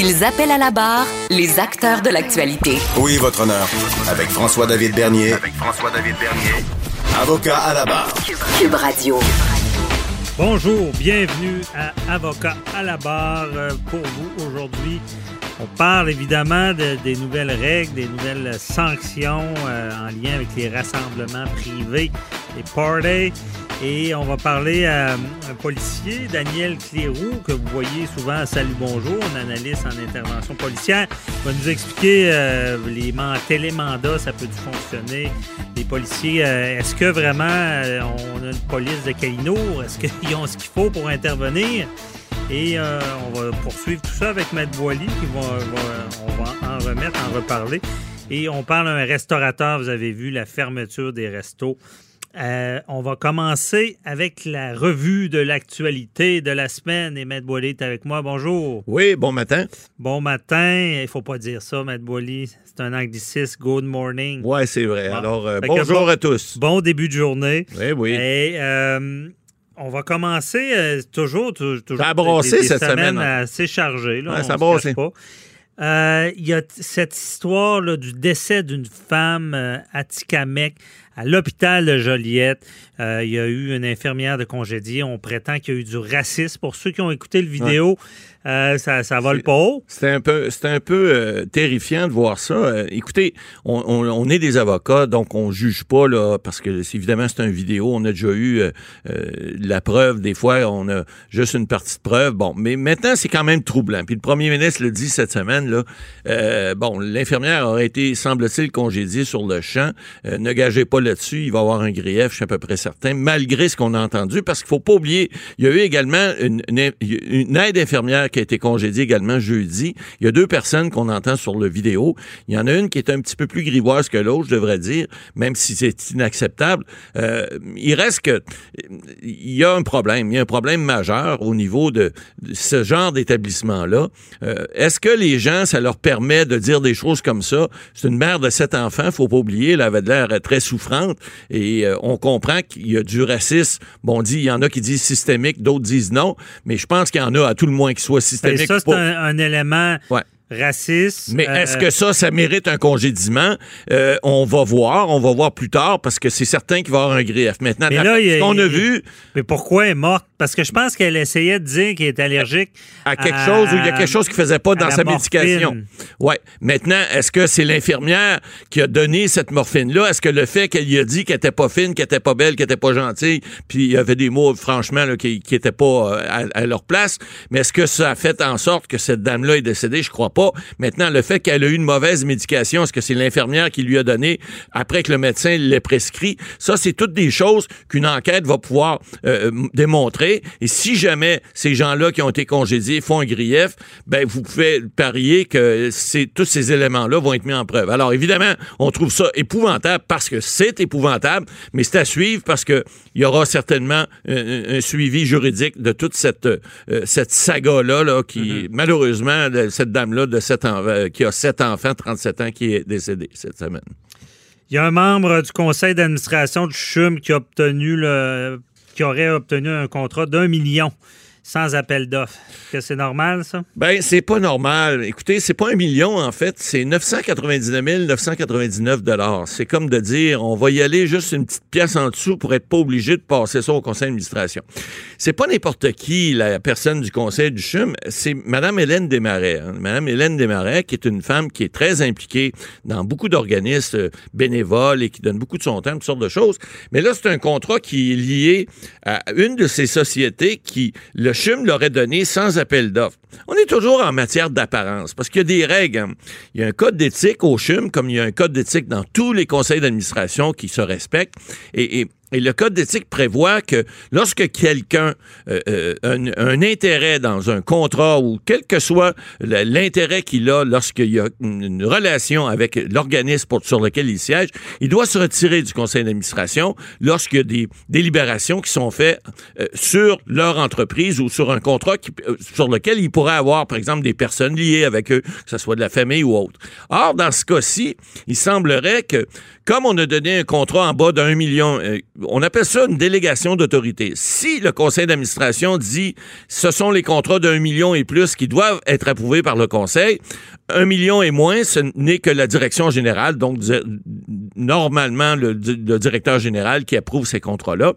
Ils appellent à la barre les acteurs de l'actualité. Oui, votre honneur. Avec François-David Bernier. Avec François-David Bernier. Avocat à la barre. Cube Radio. Bonjour, bienvenue à Avocat à la barre pour vous aujourd'hui. On parle évidemment de- des nouvelles règles, des nouvelles sanctions euh, en lien avec les rassemblements privés, les parties. Et on va parler à un policier, Daniel Cléroux, que vous voyez souvent à Salut Bonjour, un analyste en intervention policière. Va nous expliquer euh, les man- télémandats, ça peut fonctionner? Les policiers, euh, est-ce que vraiment on a une police de Calinour? Est-ce qu'ils ont ce qu'il faut pour intervenir? Et euh, on va poursuivre tout ça avec Matt Boily, qui va, va- on va en remettre, en reparler. Et on parle d'un restaurateur, vous avez vu la fermeture des restos. Euh, on va commencer avec la revue de l'actualité de la semaine. Et Matt Boily est avec moi. Bonjour. Oui, bon matin. Bon matin. Il faut pas dire ça, Matt Boily. C'est un anglicisme. Good morning. Oui, c'est vrai. Bon. Alors, euh, bonjour bon- à tous. Bon début de journée. Oui, oui. Et on va commencer euh, toujours, tou- toujours. Ça a brassé des- des cette semaine, hein. assez chargées. Là, Ouais, ça a pas. Euh, Il y a cette histoire là, du décès d'une femme euh, à Tikamek, à l'hôpital de Joliette. Euh, il y a eu une infirmière de congédiée. On prétend qu'il y a eu du racisme. Pour ceux qui ont écouté le vidéo, euh, ça, ça vole pas haut. C'était un peu, c'était un peu euh, terrifiant de voir ça. Écoutez, on, on- on est des avocats, donc on juge pas là, parce que évidemment c'est un vidéo. On a déjà eu la preuve. Des fois, on a juste une partie de preuve. Bon, mais maintenant c'est quand même troublant. Puis le premier ministre le dit cette semaine là. euh, bon, l'infirmière aurait été, semble-t-il, congédiée sur le champ. Ne gagez pas là-dessus. Il va y avoir un grief, je suis à peu près certain, malgré ce qu'on a entendu, parce qu'il faut pas oublier, il y a eu également une, aide infirmière qui a été congédiée également jeudi. Il y a deux personnes qu'on entend sur le vidéo. Il y en a une qui est un petit peu plus grivoise que l'autre, je devrais dire, même si c'est inacceptable. Euh, il reste que il y a un problème. Il y a un problème majeur au niveau de, ce genre d'établissement-là. Euh, Est-ce que les gens, ça leur permet de dire des choses comme ça? C'est une mère de sept enfants, faut pas oublier, elle avait l'air très souffrante et euh, on comprend qu'il y a du racisme. Bon, on dit, il y en a qui disent systémique, d'autres disent non, mais je pense qu'il y en a à tout le moins qui soit Et systémique. ça, c'est pas. un, un élément Ouais. Raciste. Mais Euh, est-ce que ça, ça mérite un congédiement? Euh, on va voir, on va voir plus tard parce que c'est certain qu'il va y avoir un grief. Maintenant, Mais là, a- ce qu'on a il- vu Mais pourquoi elle est morte? Parce que je pense qu'elle essayait de dire qu'elle est allergique à quelque chose ou il y a quelque chose qui faisait pas dans sa morphine. médication. Ouais. Maintenant, est-ce que c'est l'infirmière qui a donné cette morphine-là? Est-ce que le fait qu'elle lui a dit qu'elle était pas fine, qu'elle était pas belle, qu'elle était pas gentille, puis il y avait des mots, franchement, là, qui, qui étaient pas euh, à, à leur place, mais est-ce que ça a fait en sorte que cette dame-là est décédée? Je crois pas. Maintenant, le fait qu'elle a eu une mauvaise médication, est-ce que c'est l'infirmière qui lui a donné après que le médecin l'ait prescrit? Ça, c'est toutes des choses qu'une enquête va pouvoir euh, m- démontrer. Et si jamais ces gens-là qui ont été congédiés font un grief, ben vous pouvez parier que tous ces éléments-là vont être mis en preuve. Alors évidemment, on trouve ça épouvantable parce que c'est épouvantable, mais c'est à suivre parce que il y aura certainement un, un suivi juridique de toute cette euh, cette saga-là là, qui malheureusement de cette dame-là de euh, qui a sept enfants, 37 ans, qui est décédée cette semaine. Il y a un membre du conseil d'administration du CHUM qui a obtenu le qui aurait obtenu un contrat d'un million sans appel d'offres. Est-ce que c'est normal, ça? Ben, c'est pas normal. Écoutez, c'est pas un million, en fait. C'est 999 999 dollars. C'est comme de dire, on va y aller juste une petite pièce en dessous pour être pas obligé de passer ça au conseil d'administration. C'est pas n'importe qui, la personne du conseil du CHUM. C'est Madame Hélène Desmarais. hein. Madame Hélène Desmarais, qui est une femme qui est très impliquée dans beaucoup d'organismes euh, bénévoles et qui donne beaucoup de son temps, toutes sortes de choses. Mais là, c'est un contrat qui est lié à une de ces sociétés qui, le CHUM l'aurait donné sans appel d'offres. On est toujours en matière d'apparence parce qu'il y a des règles. Il y a un code d'éthique au CHUM, comme il y a un code d'éthique dans tous les conseils d'administration qui se respectent. Et Et le code d'éthique prévoit que lorsque quelqu'un euh, euh, un, un intérêt dans un contrat ou quel que soit l'intérêt qu'il a lorsqu'il y a une relation avec l'organisme sur lequel il siège, il doit se retirer du conseil d'administration lorsqu'il y a des délibérations qui sont faites euh, sur leur entreprise ou sur un contrat qui- euh, sur lequel il pourrait avoir, par exemple, des personnes liées avec eux, que ce soit de la famille ou autre. Or, dans ce cas-ci, il semblerait que, comme on a donné un contrat en bas d'un million, euh, on appelle ça une délégation d'autorité. Si le conseil d'administration dit ce sont les contrats d'un million et plus qui doivent être approuvés par le conseil, un million et moins, ce n'est que la direction générale, donc normalement le, di- le directeur général qui approuve ces contrats-là.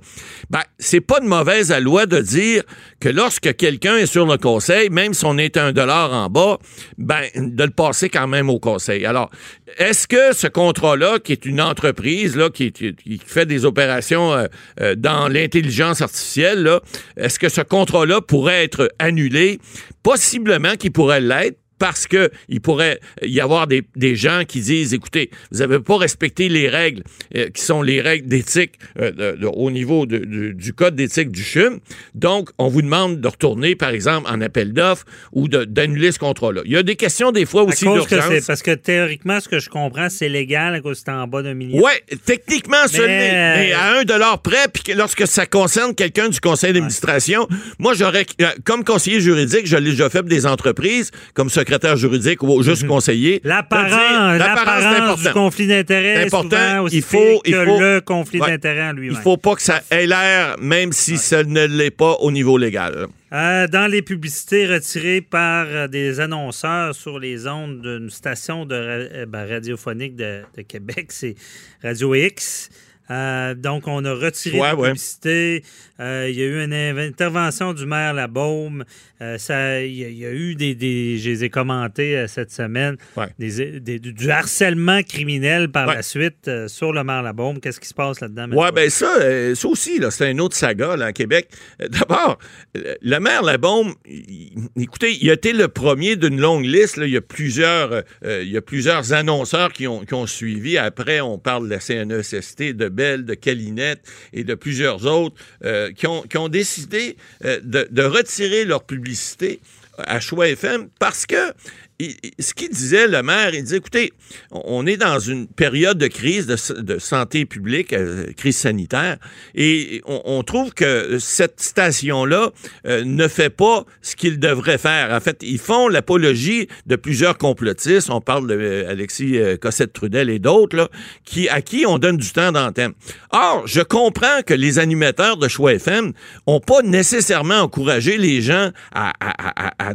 Ben, c'est pas de mauvaise loi de dire que lorsque quelqu'un est sur le conseil, même si on est un dollar en bas, ben, de le passer quand même au conseil. Alors, est-ce que ce contrat-là, qui est une entreprise là, qui, fait des opérations euh, euh, dans l'intelligence artificielle, est-ce que ce contrat-là pourrait être annulé? Possiblement qu'il pourrait l'être parce que il pourrait y avoir des, des gens qui disent, écoutez, vous n'avez pas respecté les règles euh, qui sont les règles d'éthique euh, de- de- au niveau de- du code d'éthique du CHUM. Donc, on vous demande de retourner, par exemple, en appel d'offres ou d'annuler ce contrat-là. Il y a des questions des fois aussi d'urgence. parce que théoriquement, ce que je comprends, c'est légal à cause que en bas d'un million. Ouais, techniquement, ce Mais- l'est. Mais à un dollar près, puis que lorsque ça concerne quelqu'un du conseil d'administration, moi, j'aurais, euh, comme conseiller juridique, je l'ai déjà fait pour des entreprises, comme secrétaire juridique ou juste conseiller. de dire, L'apparence, l'apparence, du conflit d'intérêt, important. aussi Il faut- que il faut- le conflit Ouais. d'intérêt en Il lui-même. faut pas que ça ait l'air, même si ça ne l'est pas au niveau légal. Euh, dans les publicités retirées par euh, des annonceurs sur les ondes d'une station de euh, ben, radiophonique de, de Québec, c'est Radio X. Euh, donc, on a retiré Ouais, la ouais. publicité. Euh, il y a eu une intervention du maire Labaume. Euh, ça, il y, a- il y a eu des, des- je les ai commentés euh, cette semaine, Ouais. des, des- du harcèlement criminel par Ouais. la suite euh, sur le maire Labaume. Qu'est-ce qui se passe là-dedans? Mathieu? ben ça, ça aussi, là, c'est une autre saga là, à Québec. D'abord, le maire Labaume, il- écoutez, il a été le premier d'une longue liste. là. Il y a plusieurs, il y a plusieurs annonceurs qui ont, qui ont suivi. Après, on parle de la CNESST, de Bell, de Calinette et de plusieurs autres qui, ont, qui ont décidé de, de retirer leur publicité à Choix FM parce que ce qu'il disait, le maire, il disait, écoutez, on est dans une période de crise de, santé publique, euh, crise sanitaire, et on, trouve que cette station-là euh, ne fait pas ce qu'il devrait faire. En fait, ils font l'apologie de plusieurs complotistes. On parle de euh, Cossette-Trudel et d'autres, qui, à qui on donne du temps d'antenne. Or, je comprends que les animateurs de Choix FM ont pas nécessairement encouragé les gens à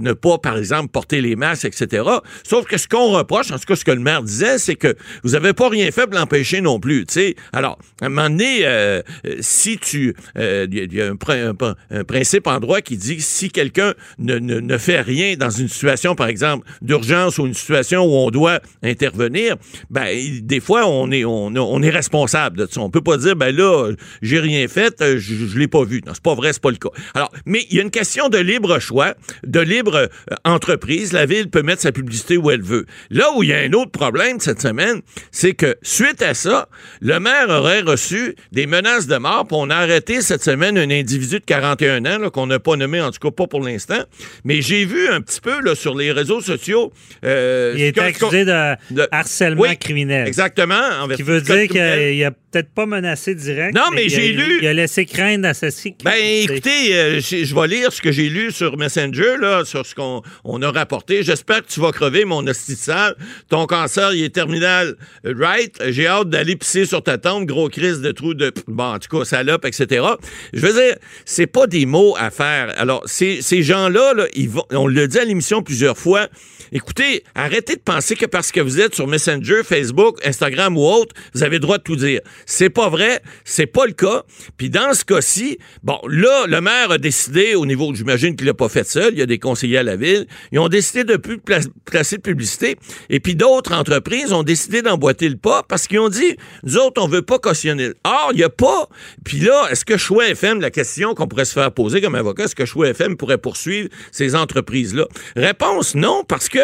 ne pas, par exemple, porter les masques, etc. Sauf que ce qu'on reproche, en tout cas ce que le maire disait, c'est que vous avez pas rien fait pour l'empêcher non plus. tu sais. Alors, à un moment donné, euh, euh, si tu... euh, Il y a- un, prin- un- un principe en droit qui dit que si quelqu'un ne, fait rien dans une situation, par exemple, d'urgence ou une situation où on doit intervenir, ben, des fois, on est, on, est responsable de ça. On peut pas dire, ben là, j'ai rien fait, je, je l'ai pas vu. Non, c'est pas vrai, c'est pas le cas. Alors, mais il y a une question de libre choix, de libre entreprise. La ville peut mettre sa publicité où elle veut. Là où il y a un autre problème cette semaine, c'est que suite à ça, le maire aurait reçu des menaces de mort. Puis on a arrêté cette semaine un individu de 41 ans qu'on n'a pas nommé, en tout cas pas pour l'instant. Mais j'ai vu un petit peu là, sur les réseaux sociaux. euh, il est accusé de, de- harcèlement Oui, criminel. Exactement. en Qui veut dire qu'il a peut-être pas menacé direct. Non, mais j'ai lu- Il a laissé craindre d'associer. Ben, écoutez, euh, je vais lire ce que j'ai lu sur Messenger, là, sur ce qu'on on a rapporté. J'espère que tu vas crever, mon hostie sale. Ton cancer, il est terminal, right? J'ai hâte d'aller pisser sur ta tombe, gros crise de trou de... Bon, en tout cas, salope, etc. Je veux dire, c'est pas des mots à faire. Alors, ces, ces gens-là, là, ils vont, on le dit à l'émission plusieurs fois, écoutez, arrêtez de penser que parce que vous êtes sur Messenger, Facebook, Instagram ou autre, vous avez le droit de tout dire. C'est pas vrai, c'est pas le cas. Puis dans ce cas-ci, bon, là, le maire a décidé, au niveau, j'imagine qu'il l'a pas fait seul, il y a des conseillers à la ville, ils ont décidé de plus pla- placer de publicité. Et puis d'autres entreprises ont décidé d'emboîter le pas parce qu'ils ont dit, nous autres, on veut pas cautionner. Or, il y a pas. Puis là, est-ce que Choix FM, la question qu'on pourrait se faire poser comme avocat, est-ce que Choix FM pourrait poursuivre ces entreprises-là? Réponse non, parce que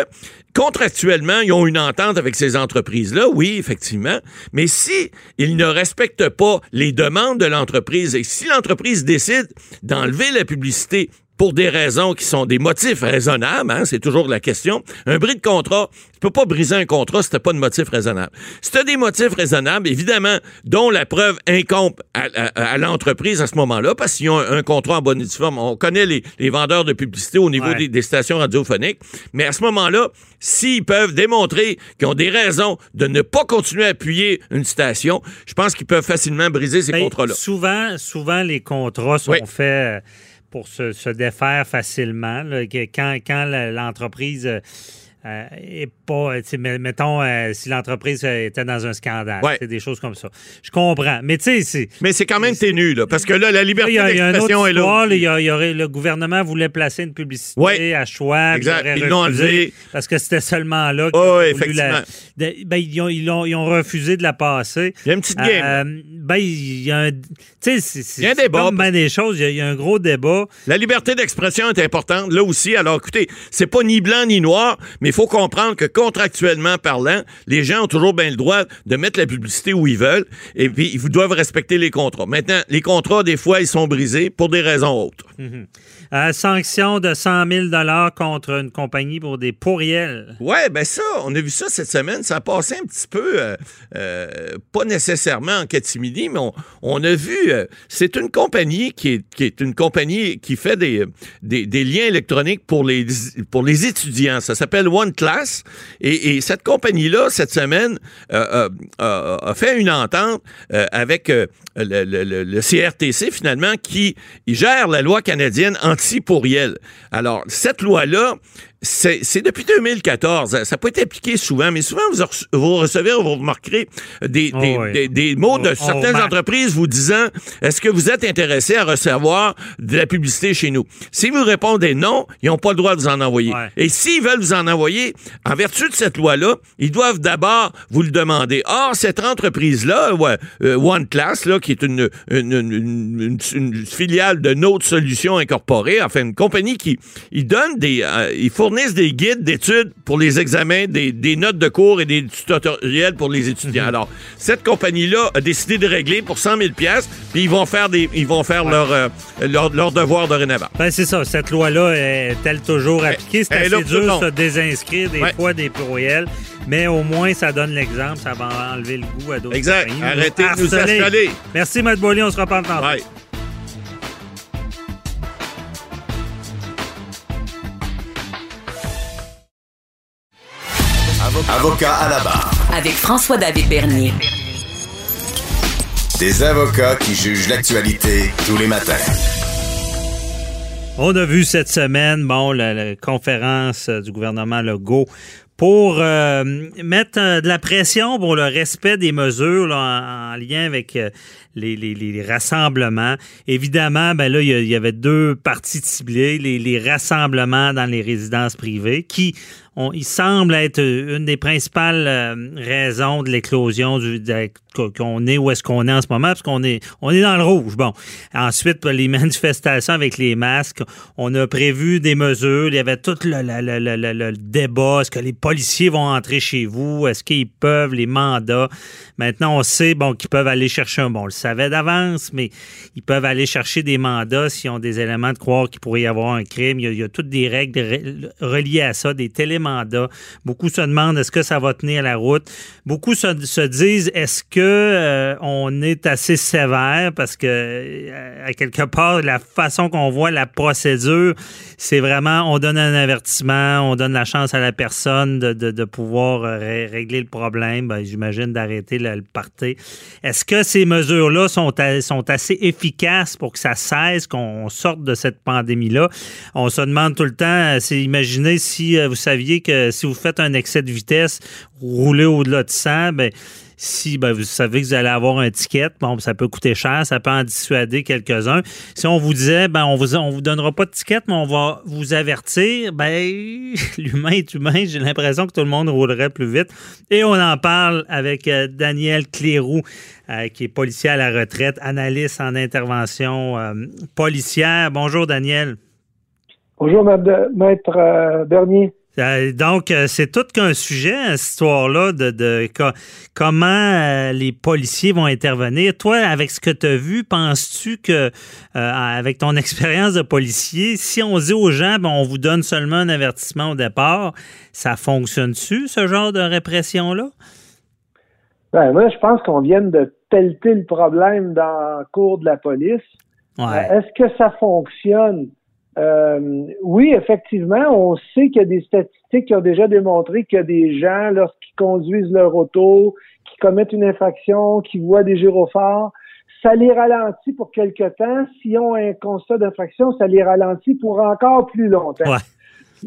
contractuellement, ils ont une entente avec ces entreprises-là, oui, effectivement, mais si ils ne respectent pas les demandes de l'entreprise et si l'entreprise décide d'enlever la publicité pour des raisons qui sont des motifs raisonnables, hein, c'est toujours la question. Un bris de contrat, tu peux pas briser un contrat si t'as pas de motif raisonnable. Si t'as des motifs raisonnables, évidemment, dont la preuve incombe à, l'entreprise à ce moment-là, parce qu'ils ont un, contrat en bonne et forme. On connaît les, vendeurs de publicité au niveau des, des, stations radiophoniques, mais à ce moment-là, s'ils peuvent démontrer qu'ils ont des raisons de ne pas continuer à appuyer une station, je pense qu'ils peuvent facilement briser ces ben, contrats-là. Souvent, souvent, les contrats sont faits pour se, défaire facilement. quand quand l'entreprise euh, et pas, mettons, euh, si l'entreprise était dans un scandale, c'est des choses comme ça. Je comprends, mais tu sais, c'est... Mais c'est quand même ténu, là, parce que là, la liberté d'expression est là. Il y, aurait, le gouvernement voulait placer une publicité à choix. Exact, ils l'ont enlevé. Parce que c'était seulement là qu'ils effectivement. ben, ils, ont, ils, ont, ils, ont, refusé de la passer. Il y a une petite game. Euh, ben, il y a un... Tu sais, c'est... un débat. Comme des choses, il y, a, un gros débat. La liberté d'expression est importante, là aussi. Alors, écoutez, c'est pas ni blanc ni noir, mais il faut comprendre que contractuellement parlant, les gens ont toujours bien le droit de mettre la publicité où ils veulent et puis ils doivent respecter les contrats. Maintenant, les contrats, des fois, ils sont brisés pour des raisons autres. Mhm. Euh, sanction de 100 000 contre une compagnie pour des pourriels. Oui, ben ça, on a vu ça cette semaine. Ça a passé un petit peu, euh, euh, pas nécessairement en catimini, mais on, a vu, c'est une compagnie qui est, qui est, une compagnie qui fait des, des, liens électroniques pour les, pour les étudiants. Ça s'appelle OneClass. Et, et cette compagnie-là, cette semaine, a fait une entente avec le, CRTC, finalement, qui gère la loi canadienne anti pourriel. Alors, cette loi-là, c'est depuis 2014. Ça pas été appliqué souvent, mais souvent, vous, vous recevez, vous remarquerez des, oh, des, des, mots de certaines entreprises vous disant Est-ce que vous êtes intéressé à recevoir de la publicité chez nous? Si vous répondez non, ils n'ont pas le droit de vous en envoyer. Et s'ils veulent vous en envoyer, en vertu de cette loi-là, ils doivent d'abord vous le demander. Or, cette entreprise-là, ouais, euh, OneClass, là, qui est une, une, une, une, filiale de Note Solutions Incorporée, enfin, une compagnie qui ils donne des. Euh, ils fournissent des guides d'études pour les examens, des, notes de cours et des tutoriels pour les étudiants. Mhm. Alors, cette compagnie-là a décidé de régler pour 100 000 pièces, puis ils vont faire des, ils vont faire leur, euh, leur, leur, devoir dorénavant. Ben, c'est ça. Cette loi-là est-elle toujours appliquée? C'est assez dur de se désinscrire des fois des courriels. Mais au moins, ça donne l'exemple. Ça va enlever le goût à d'autres Exact. Arrêtez de nous installer. Merci, Matt Bollier. On se reparle tantôt. Bye. Avocat à la barre. Avec François-David Bernier. Des avocats qui jugent l'actualité tous les matins. On a vu cette semaine, bon, la, conférence du gouvernement Legault pour euh, mettre euh, de la pression pour le respect des mesures en, lien avec euh, les, rassemblements. Évidemment, ben là, il y, avait deux parties ciblées, les, les rassemblements dans les résidences privées, qui il semble être une des principales euh, raisons de l'éclosion qu'on est où est-ce qu'on est en ce moment, parce qu'on est on est dans le rouge. Bon. Ensuite, les manifestations avec les masques, on a prévu des mesures. Il y avait tout le, le débat. Est-ce que les policiers vont entrer chez vous? Est-ce qu'ils peuvent, les mandats? Maintenant, on sait bon qu'ils peuvent aller chercher un bon, on le savait d'avance, mais ils peuvent aller chercher des mandats s'ils ont des éléments de croire qu'il pourrait y avoir un crime. Il y a, toutes des règles reliées à ça, des télémandats. Beaucoup se demandent est-ce que ça va tenir la route? Beaucoup se, disent est-ce que euh, on est assez sévère? Parce que euh, à quelque part la façon qu'on voit la procédure, c'est vraiment on donne un avertissement, on donne la chance à la personne de, pouvoir euh, régler le problème. Ben, j'imagine d'arrêter le le. Est-ce que ces mesures-là sont, sont assez efficaces pour que ça cesse, qu'on sorte de cette pandémie-là? On se demande tout le temps, c'est imaginez si vous saviez que si vous faites un excès de vitesse, rouler au-delà de 100, ben, si ben, vous savez que vous allez avoir un ticket, bon, ça peut coûter cher, ça peut en dissuader quelques-uns. Si on vous disait, ben, on vous, on vous donnera pas de ticket, mais on va vous avertir, ben, l'humain est humain, j'ai l'impression que tout le monde roulerait plus vite. Et on en parle avec euh, Daniel Cléroux, euh, qui est policier à la retraite, analyste en intervention euh, policière. Bonjour, Daniel. Bonjour, maître Bernier. Euh, donc, euh, c'est tout qu'un sujet, hein, cette histoire-là, de, comment euh, les policiers vont intervenir. Toi, avec ce que tu as vu, penses-tu que, avec ton expérience de policier, si on dit aux gens, ben, on vous donne seulement un avertissement au départ, ça fonctionne-tu, ce genre de répression-là? Ben, moi, je pense qu'on vient de pelleter le problème dans le cours de la police. Est-ce que ça fonctionne? Euh, oui, effectivement, on sait qu'il y a des statistiques qui ont déjà démontré qu'il y a des gens, lorsqu'ils conduisent leur auto, qui commettent une infraction, qui voient des gyrophares, ça les ralentit pour quelque temps. S'ils ont un constat d'infraction, ça les ralentit pour encore plus longtemps.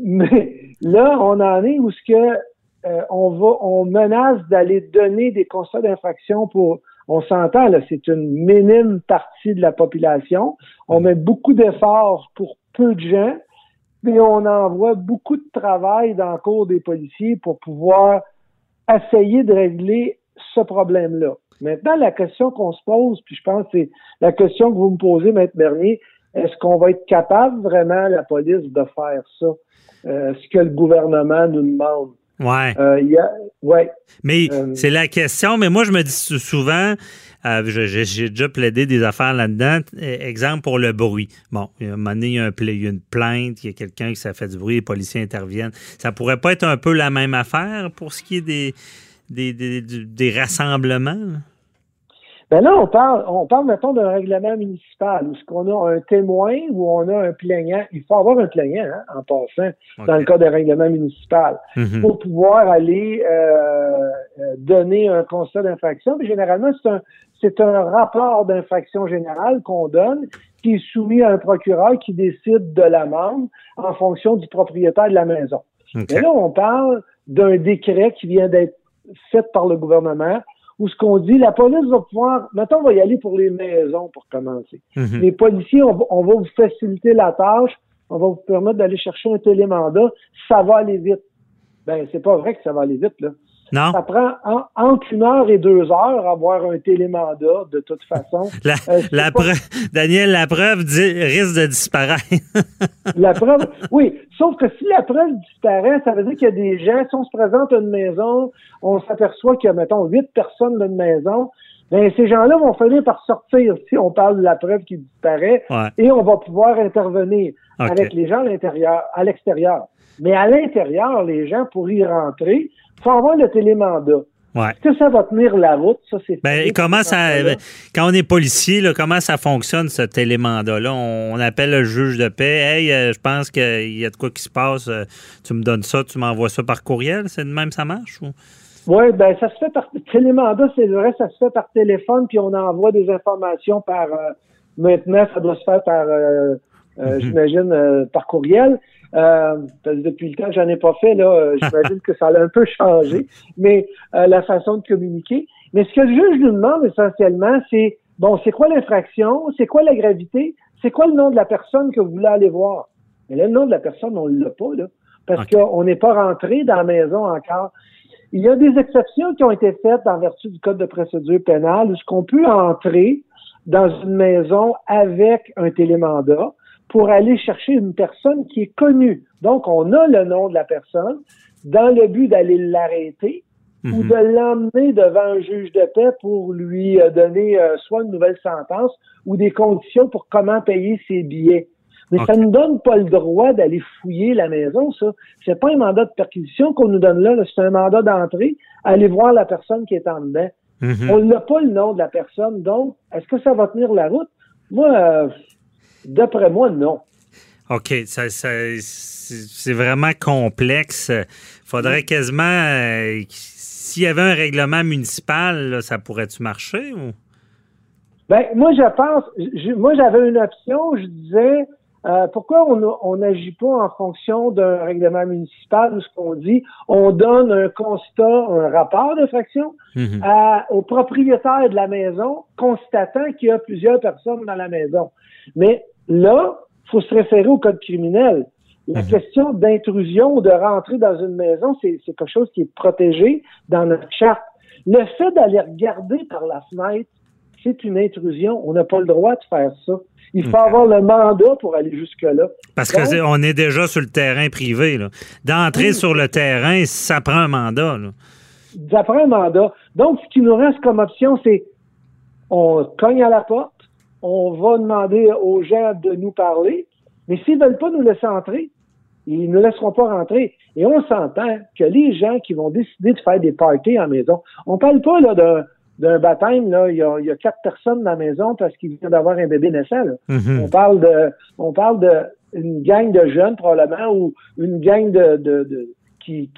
Mais là, on en est où ce que euh, on va, on menace d'aller donner des constats d'infraction pour on s'entend, là, c'est une minime partie de la population. On met beaucoup d'efforts pour peu de gens, mais on envoie beaucoup de travail dans le cours des policiers pour pouvoir essayer de régler ce problème-là. Maintenant, la question qu'on se pose, puis je pense que c'est la question que vous me posez, Maître Bernier, est-ce qu'on va être capable vraiment, la police, de faire ça? Euh, ce que le gouvernement nous demande. Ouais. Euh, ouais. Mais euh, c'est la question. Mais moi, je me dis souvent, euh, j'ai déjà plaidé des affaires là-dedans. Exemple pour le bruit. Bon, a un moment donné, il y a, une plainte, il y a quelqu'un qui s'est fait du bruit, les policiers interviennent. Ça pourrait pas être un peu la même affaire pour ce qui est des, des, des, des rassemblements? Ben là, on parle, on parle, mettons, d'un règlement municipal, où ce qu'on a un témoin, où on a un plaignant. Il faut avoir un plaignant, hein, en passant, dans le cas d'un règlement municipal, mhm. pour pouvoir aller euh, euh, donner un constat d'infraction. Mais généralement, c'est un, c'est un rapport d'infraction générale qu'on donne, qui est soumis à un procureur qui décide de l'amende en fonction du propriétaire de la maison. Et là, on parle d'un décret qui vient d'être fait par le gouvernement où ce qu'on dit, la police va pouvoir, maintenant on va y aller pour les maisons pour commencer. Mhm. Les policiers, on va, on va, vous faciliter la tâche, on va vous permettre d'aller chercher un télémandat, ça va aller vite. Ben, c'est pas vrai que ça va aller vite, là. Non? Ça prend entre une heure et deux heures avoir un télémandat, de toute façon. La, euh, preuve, Daniel, la preuve risque de disparaître. la preuve, oui. Sauf que si la preuve disparaît, ça veut dire qu'il y a des gens, si on se présente à une maison, on s'aperçoit qu'il y a, mettons, huit personnes dans une maison, ben, ces gens-là vont finir par sortir si on parle de la preuve qui disparaît et on va pouvoir intervenir avec les gens à l'intérieur, à l'extérieur. Mais à l'intérieur, les gens, pour y rentrer, faut avoir le télémandat. Ouais. Est-ce que ça va tenir la route? Ça, c'est ben, comment ça, quand on est policier, là, comment ça fonctionne, ce télémandat-là? On, appelle le juge de paix. Hey, euh, je pense qu'il y a de quoi qui se passe. Euh, tu me donnes ça, tu m'envoies ça par courriel. C'est de même, ça marche? Ou? Oui, ben, ça se fait par télémandat, c'est vrai, ça se fait par téléphone, puis on envoie des informations par, euh, maintenant, ça doit se faire par, mhm. j'imagine, par courriel. Euh, depuis le temps que j'en ai pas fait, là, euh, j'imagine que ça a un peu changé, mais euh, la façon de communiquer. Mais ce que le juge nous demande essentiellement, c'est bon, c'est quoi l'infraction, c'est quoi la gravité, c'est quoi le nom de la personne que vous voulez aller voir? Mais là, le nom de la personne, on l'a pas, là, parce qu'on n'est pas rentré dans la maison encore. Il y a des exceptions qui ont été faites en vertu du Code de procédure pénale, où ce qu'on peut entrer dans une maison avec un télémandat pour aller chercher une personne qui est connue. Donc, on a le nom de la personne dans le but d'aller l'arrêter ou mhm. de l'emmener devant un juge de paix pour lui euh, donner euh, soit une nouvelle sentence ou des conditions pour comment payer ses billets. Mais ça ne donne pas le droit d'aller fouiller la maison, ça. C'est pas un mandat de perquisition qu'on nous donne là, c'est un mandat d'entrée, aller voir la personne qui est en dedans. Mhm. On n'a pas le nom de la personne, donc est-ce que ça va tenir la route? Moi, euh, D'après moi, non. OK, ça, c'est vraiment complexe. Il faudrait quasiment. Euh, s'il y avait un règlement municipal, ça pourrait-tu marcher? Ou? Ben, moi, je pense. moi, j'avais une option. Je disais. Euh, pourquoi on n'agit pas en fonction d'un règlement municipal où ce qu'on dit, on donne un constat, un rapport d'infraction mm au propriétaire de la maison, constatant qu'il y a plusieurs personnes dans la maison. Mais Là, il faut se référer au code criminel. La mhm. question d'intrusion ou de rentrer dans une maison, c'est quelque chose qui est protégé dans notre charte. Le fait d'aller regarder par la fenêtre, c'est une intrusion. On n'a pas le droit de faire ça. Il faut avoir le mandat pour aller jusque-là. Parce qu'on est déjà sur le terrain privé. D'entrer sur le terrain, ça prend un mandat. Ça prend un mandat. Donc, ce qui nous reste comme option, c'est on cogne à la porte, on va demander aux gens de nous parler, mais s'ils ne veulent pas nous laisser entrer, ils ne laisseront pas rentrer. Et on s'entend que les gens qui vont décider de faire des parties en maison, on parle pas là d'un baptême, là, il y, a, il y a quatre personnes dans la maison parce qu'il vient d'avoir un bébé naissant. Mm-hmm. On parle de on parle de une gang de jeunes probablement ou une gang de, de, de qui,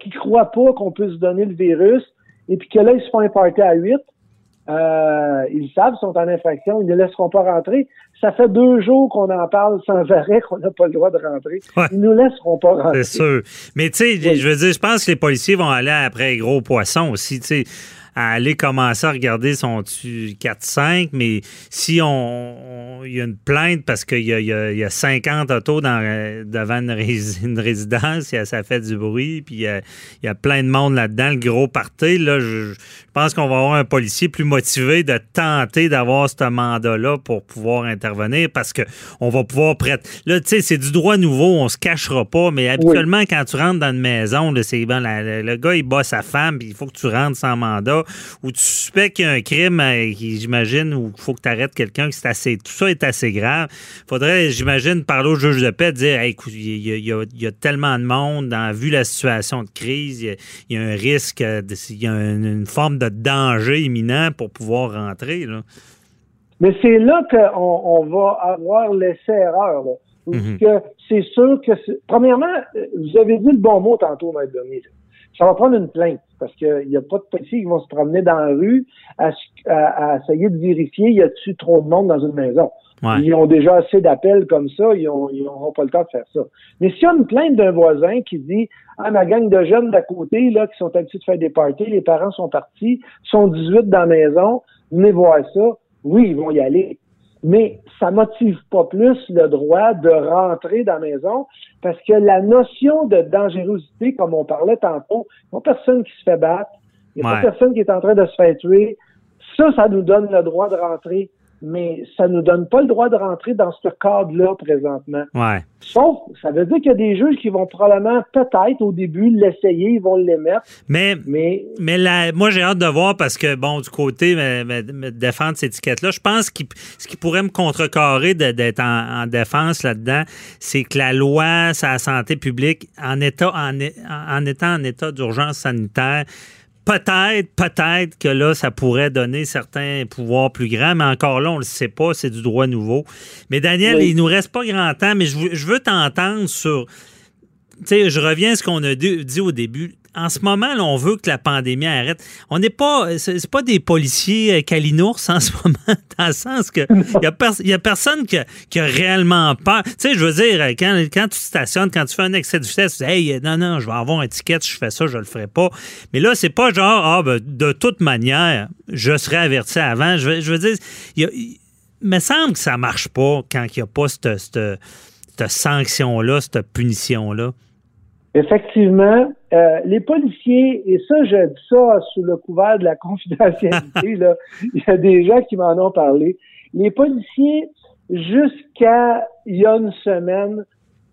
qui, croient pas qu'on peut se donner le virus et puis que là, ils se font un party à huit. Euh, ils savent, ils sont en infraction, ils ne laisseront pas rentrer. Ça fait deux jours qu'on en parle sans arrêt qu'on n'a pas le droit de rentrer. Ils ne nous laisseront pas rentrer. C'est sûr. Mais tu sais, je veux dire, je pense que les policiers vont aller après les gros poissons aussi. Tu sais, à aller commencer à regarder son 4-5, mais si on, il y a une plainte parce qu'il y, y a, 50 autos dans, devant une, résidence, ça fait du bruit, puis il y a, plein de monde là-dedans, le gros party, là, je, pense qu'on va avoir un policier plus motivé de tenter d'avoir ce mandat-là pour pouvoir intervenir parce que on va pouvoir prêter. Là, tu sais, c'est du droit nouveau, on se cachera pas, mais habituellement, quand tu rentres dans une maison, c'est bon, le gars, il bat sa femme, puis il faut que tu rentres sans mandat ou tu suspectes qu'il y a un crime, euh, j'imagine, où il faut que tu arrêtes quelqu'un, que assez, tout ça est assez grave. faudrait, j'imagine, parler au juge de paix, dire écoute, il y, a, tellement de monde, dans, vu la situation de crise, il y, a, un risque, il y a une, forme de danger imminent pour pouvoir rentrer. Là. Mais c'est là qu'on on va avoir l'essai-erreur. Mm-hmm. que c'est sûr que, premièrement, vous avez dit le bon mot tantôt, Maître Bernier ça va prendre une plainte parce qu'il n'y a pas de policiers qui vont se promener dans la rue à, essayer de vérifier y a-t-il trop de monde dans une maison. Ils ont déjà assez d'appels comme ça, ils n'auront pas le temps de faire ça. Mais s'il y a une plainte d'un voisin qui dit Ah, ma gang de jeunes d'à côté, là, qui sont habitués de faire des parties, les parents sont partis, sont 18 dans la maison, venez voir ça, oui, ils vont y aller mais ça motive pas plus le droit de rentrer dans la maison parce que la notion de dangerosité, comme on parlait tantôt, il n'y a personne qui se fait battre, il n'y a pas personne qui est en train de se faire tuer. Ça, ça nous donne le droit de rentrer mais ça nous donne pas le droit de rentrer dans ce cadre-là présentement. Ouais. Sauf, ça veut dire qu'il y a des juges qui vont probablement, peut-être au début, l'essayer, ils vont l'émettre. Mais, mais, mais moi, j'ai hâte de voir parce que, bon, du côté, me, défendre cette étiquette-là, je pense que ce qui pourrait me contrecarrer d'être en, défense là-dedans, c'est que la loi sur la santé publique, en, état, en, en étant en état d'urgence sanitaire, peut-être, peut-être que là, ça pourrait donner certains pouvoirs plus grands, mais encore là, on le sait pas, c'est du droit nouveau. Mais Daniel, il nous reste pas grand temps, mais je veux, t'entendre sur. Tu sais, je reviens à ce qu'on a dit au début en ce moment, on veut que la pandémie arrête. On n'est pas, c'est pas des policiers calinours euh, en ce moment, dans le sens que il y, a personne qui a, réellement peur. Tu sais, je veux dire, quand, quand tu stationnes, quand tu fais un excès de vitesse, tu dis, hey, non, non, je vais avoir un ticket, je fais ça, je le ferai pas. Mais là, c'est pas genre, ah, ben, de toute manière, je serais averti avant. Je veux, je veux dire, il, me semble que ça marche pas quand il n'y a pas cette, cette sanction-là, cette punition-là. Effectivement, euh, les policiers, et ça, je dis ça sous le couvert de la confidentialité, là, il y a des gens qui m'en ont parlé. Les policiers, jusqu'à il y a une semaine,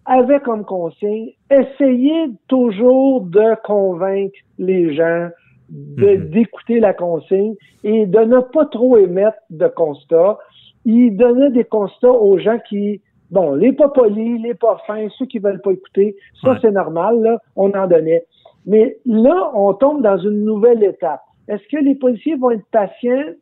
avaient comme consigne, essayer toujours de convaincre les gens mhm. d'écouter la consigne et de ne pas trop émettre de constats. Ils donnaient des constats aux gens qui Bon, les pas polis, les pas fins, ceux qui veulent pas écouter, ça c'est normal, là, on en donnait. Mais là, on tombe dans une nouvelle étape. Est-ce que les policiers vont être patients?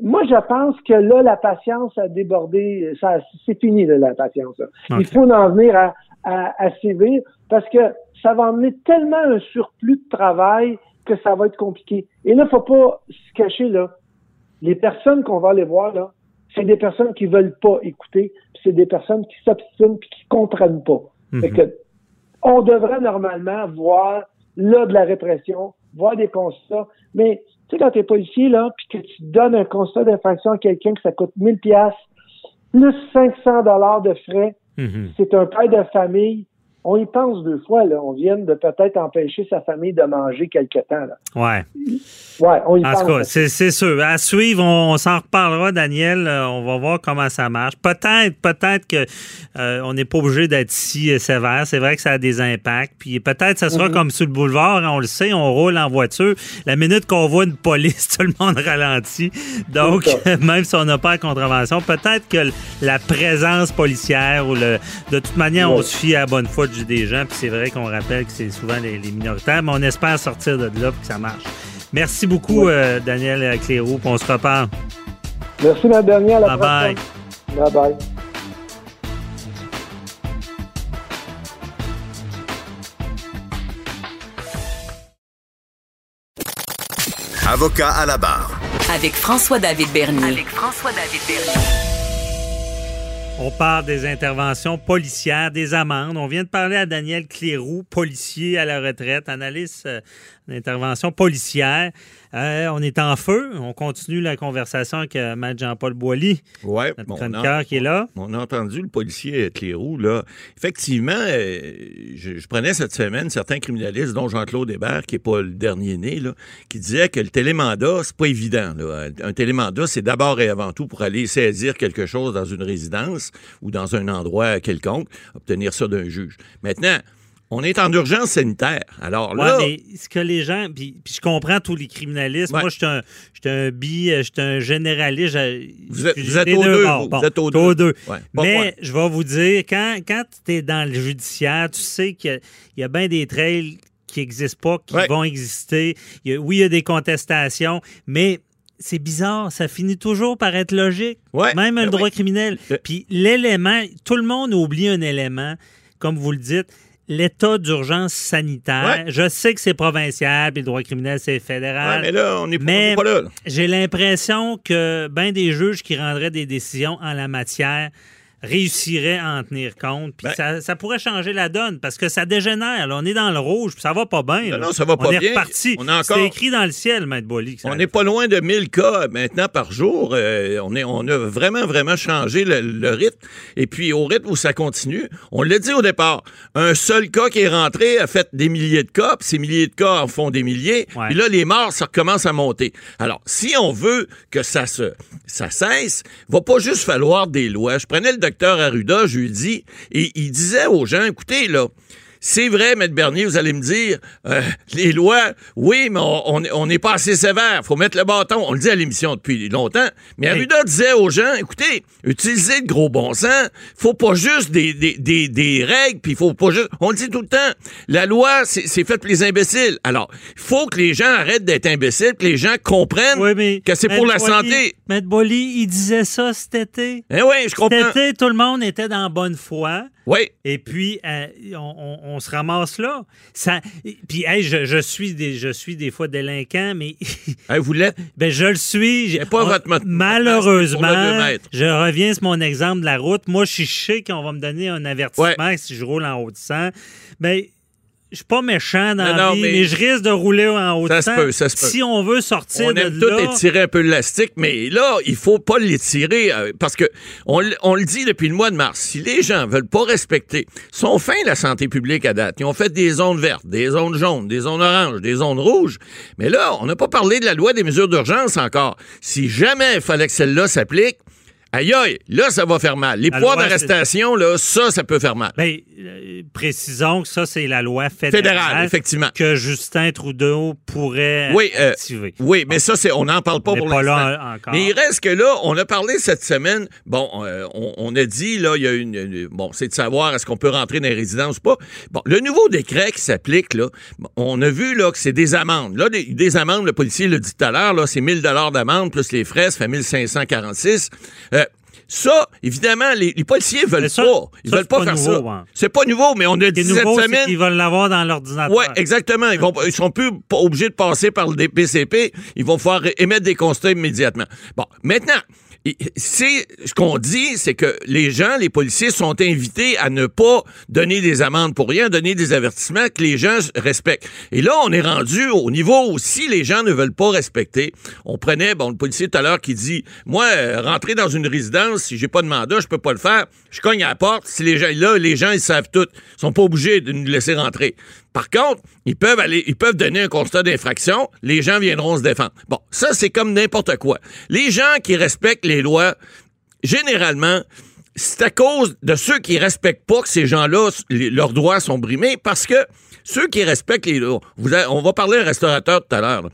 Moi, je pense que là, la patience a débordé. Ça, c'est fini, la patience. Il faut en venir à, à, sévir parce que ça va emmener tellement un surplus de travail que ça va être compliqué. Et là, faut pas se cacher, là. Les personnes qu'on va aller voir, là, c'est des personnes qui veulent pas écouter, c'est des personnes qui s'obstinent puis qui comprennent pas. Mhm. que, on devrait normalement voir là de la répression, voir des constats, mais tu sais quand t'es policier là, puis que tu donnes un constat d'infraction à quelqu'un que ça coûte 1000 pièces plus 500 dollars de frais, mhm. c'est un père de famille on y pense deux fois, là. On vient de peut-être empêcher sa famille de manger quelque temps, là. Ouais. Ouais, on y En pense. tout cas, c'est sûr. À suivre, on, on s'en reparlera, Daniel. Euh, on va voir comment ça marche. Peut-être, peut-être que euh, on n'est pas obligé d'être si euh, sévère. C'est vrai que ça a des impacts. Puis peut-être ça sera comme sur le boulevard. hein, on le sait, on roule en voiture. La minute qu'on voit une police, tout le monde ralentit. Donc, même si on n'a pas la contravention, peut-être que la présence policière ou le. De toute manière, on se fie à la bonne foi du- des gens. Puis c'est vrai qu'on rappelle que c'est souvent les, les minoritaires. Mais on espère sortir de là puis que ça marche. Merci beaucoup, euh, Daniel Clérou. puis On se reparle. Merci, ma dernière. À la Bye-bye. prochaine. Bye bye. Avocat à la barre. Avec François-David Bernier. Avec François-David Bernier. On parle des interventions policières, des amendes. On vient de parler à Daniel Clérou, policier à la retraite, analyste euh, d'intervention policière. Euh, on est en feu. On continue la conversation avec euh, Maître Jean-Paul Boilly, Ouais, notre chroniqueur qui est là. On a entendu le policier Clérou, là. Effectivement, euh, je, je prenais cette semaine certains criminalistes, dont Jean-Claude Hébert, qui n'est pas le dernier né, là, qui disait que le télémandat, c'est pas évident. là. Un télémandat, c'est d'abord et avant tout pour aller saisir quelque chose dans une résidence ou dans un endroit quelconque, obtenir ça d'un juge. Maintenant, on est en urgence sanitaire. Alors Ouais, là, mais ce que les gens. Puis, puis je comprends tous les criminalistes. Ouais. Moi, je suis un, un bi, euh, je suis un généraliste. Vous êtes- vous êtes deux, vous. Bon, Vous êtes aux deux. Ouais, Mais je vais vous dire, quand, quand tu es dans le judiciaire, tu sais qu'il y a- il y a, bien des trails qui n'existent pas, qui vont exister. Il y a- oui, il y a des contestations, mais c'est bizarre, ça finit toujours par être logique. Ouais, Même ben le droit criminel. Euh. Puis l'élément, tout le monde oublie un élément, comme vous le dites, l'état d'urgence sanitaire. Ouais. Je sais que c'est provincial, puis le droit criminel, c'est ouais, fédéral. mais là, on n'est pas, là. là. J'ai l'impression que ben des juges qui rendraient des décisions en la matière réussiraient à en tenir compte. Puis Ben- ça, ça pourrait changer la donne parce que ça dégénère. là. On est dans le rouge, puis ça va pas bien. Non, là. non, ça va pas on est bien. reparti. On a encore- C'est écrit dans le ciel, Maître ça On n'est pas loin de 1000 cas maintenant par jour. Euh, on, est, on a vraiment, vraiment changé le, le rythme. Et puis, au rythme où ça continue, on l'a dit au départ, un seul cas qui est rentré a fait des milliers de cas, puis ces milliers de cas en font des milliers. Ouais. Puis là, les morts, ça recommence à monter. Alors, si on veut que ça se ça cesse, va pas juste falloir des lois. Je prenais le Arruda, je lui dis, et il disait aux gens, écoutez, là, c'est vrai, Maître Bernier, vous allez me dire, euh, les lois, oui, mais on on- on n'est pas assez sévère. faut mettre le bâton. On le dit à l'émission depuis longtemps. Mais. Arruda disait aux gens, écoutez, utilisez le gros bon sens. faut pas juste des, des, des, des règles, puis il faut pas juste... On le dit tout le temps. La loi, c'est fait pour les imbéciles. Alors, il faut que les gens arrêtent d'être imbéciles, que les gens comprennent Oui, mais que c'est pour la santé. Maître Boily, il disait ça cet été. Eh oui, je comprends. Cet été, tout le monde était dans bonne foi. Oui. Et puis, euh, on, on- on se ramasse là. Ça, puis, hey, je, je suis des, je suis des fois délinquant, mais Hey, vous l'êtes. ben, je le suis. Pas on- votre mot- Malheureusement, je reviens sur mon exemple de la route. Moi, je suis sais qu'on va me donner un avertissement si je roule en haut de 100. Mais je suis pas méchant dans Non, la non, vie, mais- mais... je risque de rouler en haut Ça de se 100. peut, ça se peut. Si on veut sortir On de aime tout là... étirer un peu l'élastique, mais là, il faut pas l'étirer euh, parce que on, on le dit depuis le mois de mars. Si les gens veulent pas respecter, sont fins la santé publique à date. Ils ont fait des zones vertes, des zones jaunes, des zones oranges, des zones rouges. Mais là, on n'a pas parlé de la loi des mesures d'urgence encore. Si jamais il fallait que celle-là s'applique, aïe aïe, là, ça va faire mal. Les La poids d'arrestation, là, ça, ça peut faire mal. Ben, euh, précisons que ça, c'est la loi fédérale, Fédérale, effectivement. que Justin Trudeau pourrait Oui, euh, activer. Oui, mais ça, c'est, on n'en parle pas On pour pas l'instant. là encore. Mais il reste que là, on a parlé cette semaine. Bon, euh, on, on a dit, là, il y a une. une- bon, c'est de savoir est-ce qu'on peut rentrer dans les résidences ou pas. Bon, le nouveau décret qui s'applique, là, on a vu, là, que c'est des amendes. Là, des, des amendes, le policier l'a dit tout à l'heure, là, c'est 1000 d'amende plus les frais, ça fait 1546. Euh, ça, évidemment, les, les policiers veulent ça- pas. Ils ça, veulent pas, pas faire nouveau, ça. hein. C'est pas nouveau, mais on a dit est cette nouveau, c'est semaine. qu'ils veulent l'avoir dans l'ordinateur. Oui, exactement. Ils vont, ils sont plus obligés de passer par le PCP. Ils vont pouvoir émettre des constats immédiatement. Bon, maintenant, C'est ce qu'on dit, c'est que les gens, les policiers sont invités à ne pas donner des amendes pour rien, donner des avertissements que les gens respectent. Et là, on est rendu au niveau où si les gens ne veulent pas respecter, on prenait, bon, le policier tout à l'heure qui dit, moi, euh, rentrer dans une résidence, si j'ai pas de mandat, je peux pas le faire. Je cogne à la porte. Si les gens, là, les gens, ils savent tout. Ils sont pas obligés de nous laisser rentrer. Par contre, ils peuvent aller, ils peuvent donner un constat d'infraction. Les gens viendront se défendre. Bon, ça, c'est comme n'importe quoi. Les gens qui respectent les lois, généralement, c'est à cause de ceux qui respectent pas que ces gens-là, leurs droits sont brimés, parce que ceux qui respectent les lois, vous avez- on va parler restaurateur tout à l'heure.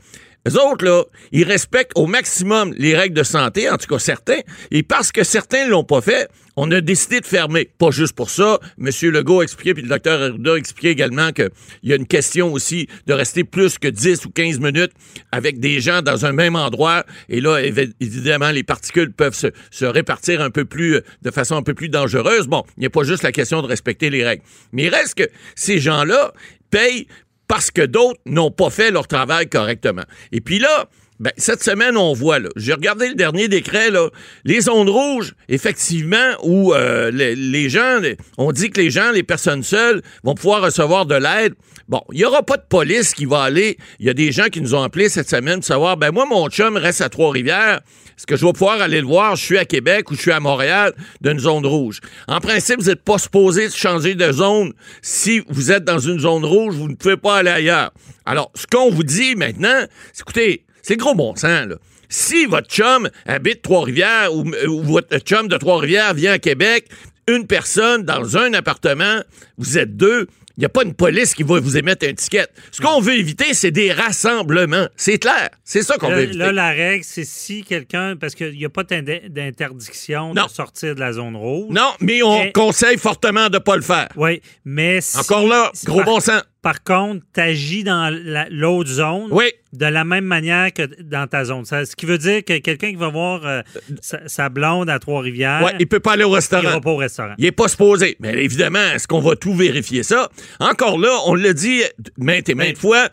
Les autres, là, ils respectent au maximum les règles de santé, en tout cas certains, et parce que certains ne l'ont pas fait, on a décidé de fermer. Pas juste pour ça. M. Legault a expliqué, puis le docteur Arruda a expliqué également qu'il y a une question aussi de rester plus que 10 ou 15 minutes avec des gens dans un même endroit. Et là, évi- évidemment, les particules peuvent se, se répartir un peu plus, euh, de façon un peu plus dangereuse. Bon, il n'y a pas juste la question de respecter les règles. Mais il reste que ces gens-là payent parce que d'autres n'ont pas fait leur travail correctement. Et puis là, ben, cette semaine, on voit, là, j'ai regardé le dernier décret, là, les zones rouges, effectivement, où euh, les, gens, on dit que les gens, les personnes seules, vont pouvoir recevoir de l'aide. Bon, il n'y aura pas de police qui va aller. Il y a des gens qui nous ont appelés cette semaine pour savoir, ben moi, mon chum reste à Trois-Rivières. Est-ce que je vais pouvoir aller le voir? Je suis à Québec ou je suis à Montréal d'une zone rouge? En principe, vous n'êtes pas supposé changer de zone. Si vous êtes dans une zone rouge, vous ne pouvez pas aller ailleurs. Alors, ce qu'on vous dit maintenant, c'est écoutez, c'est gros bon sens, là. Si votre chum habite Trois-Rivières ou, ou votre chum de Trois-Rivières vient à Québec, une personne dans un appartement, vous êtes deux, il n'y a pas une police qui va vous émettre un ticket. Ce qu'on veut éviter, c'est des rassemblements. C'est clair. C'est ça qu'on veut éviter. là, la règle, c'est si quelqu'un, parce qu'il n'y a pas d'inter- d'interdiction de sortir de la zone rouge. Non, mais on Mais- conseille fortement de ne pas le faire. Oui, mais si- Encore là, gros par- bon sens. Par contre, tu agis dans la- l'autre zone Oui. de la même manière que dans ta zone. Ça, ce qui veut dire que quelqu'un qui va voir euh, sa, sa blonde à Trois-Rivières, Ouais, il peut pas aller au il restaurant. ira pas au restaurant. Il est pas supposé. Mais évidemment, est-ce qu'on va tout vérifier ça? Encore là, on l'a dit maintes et maintes fois,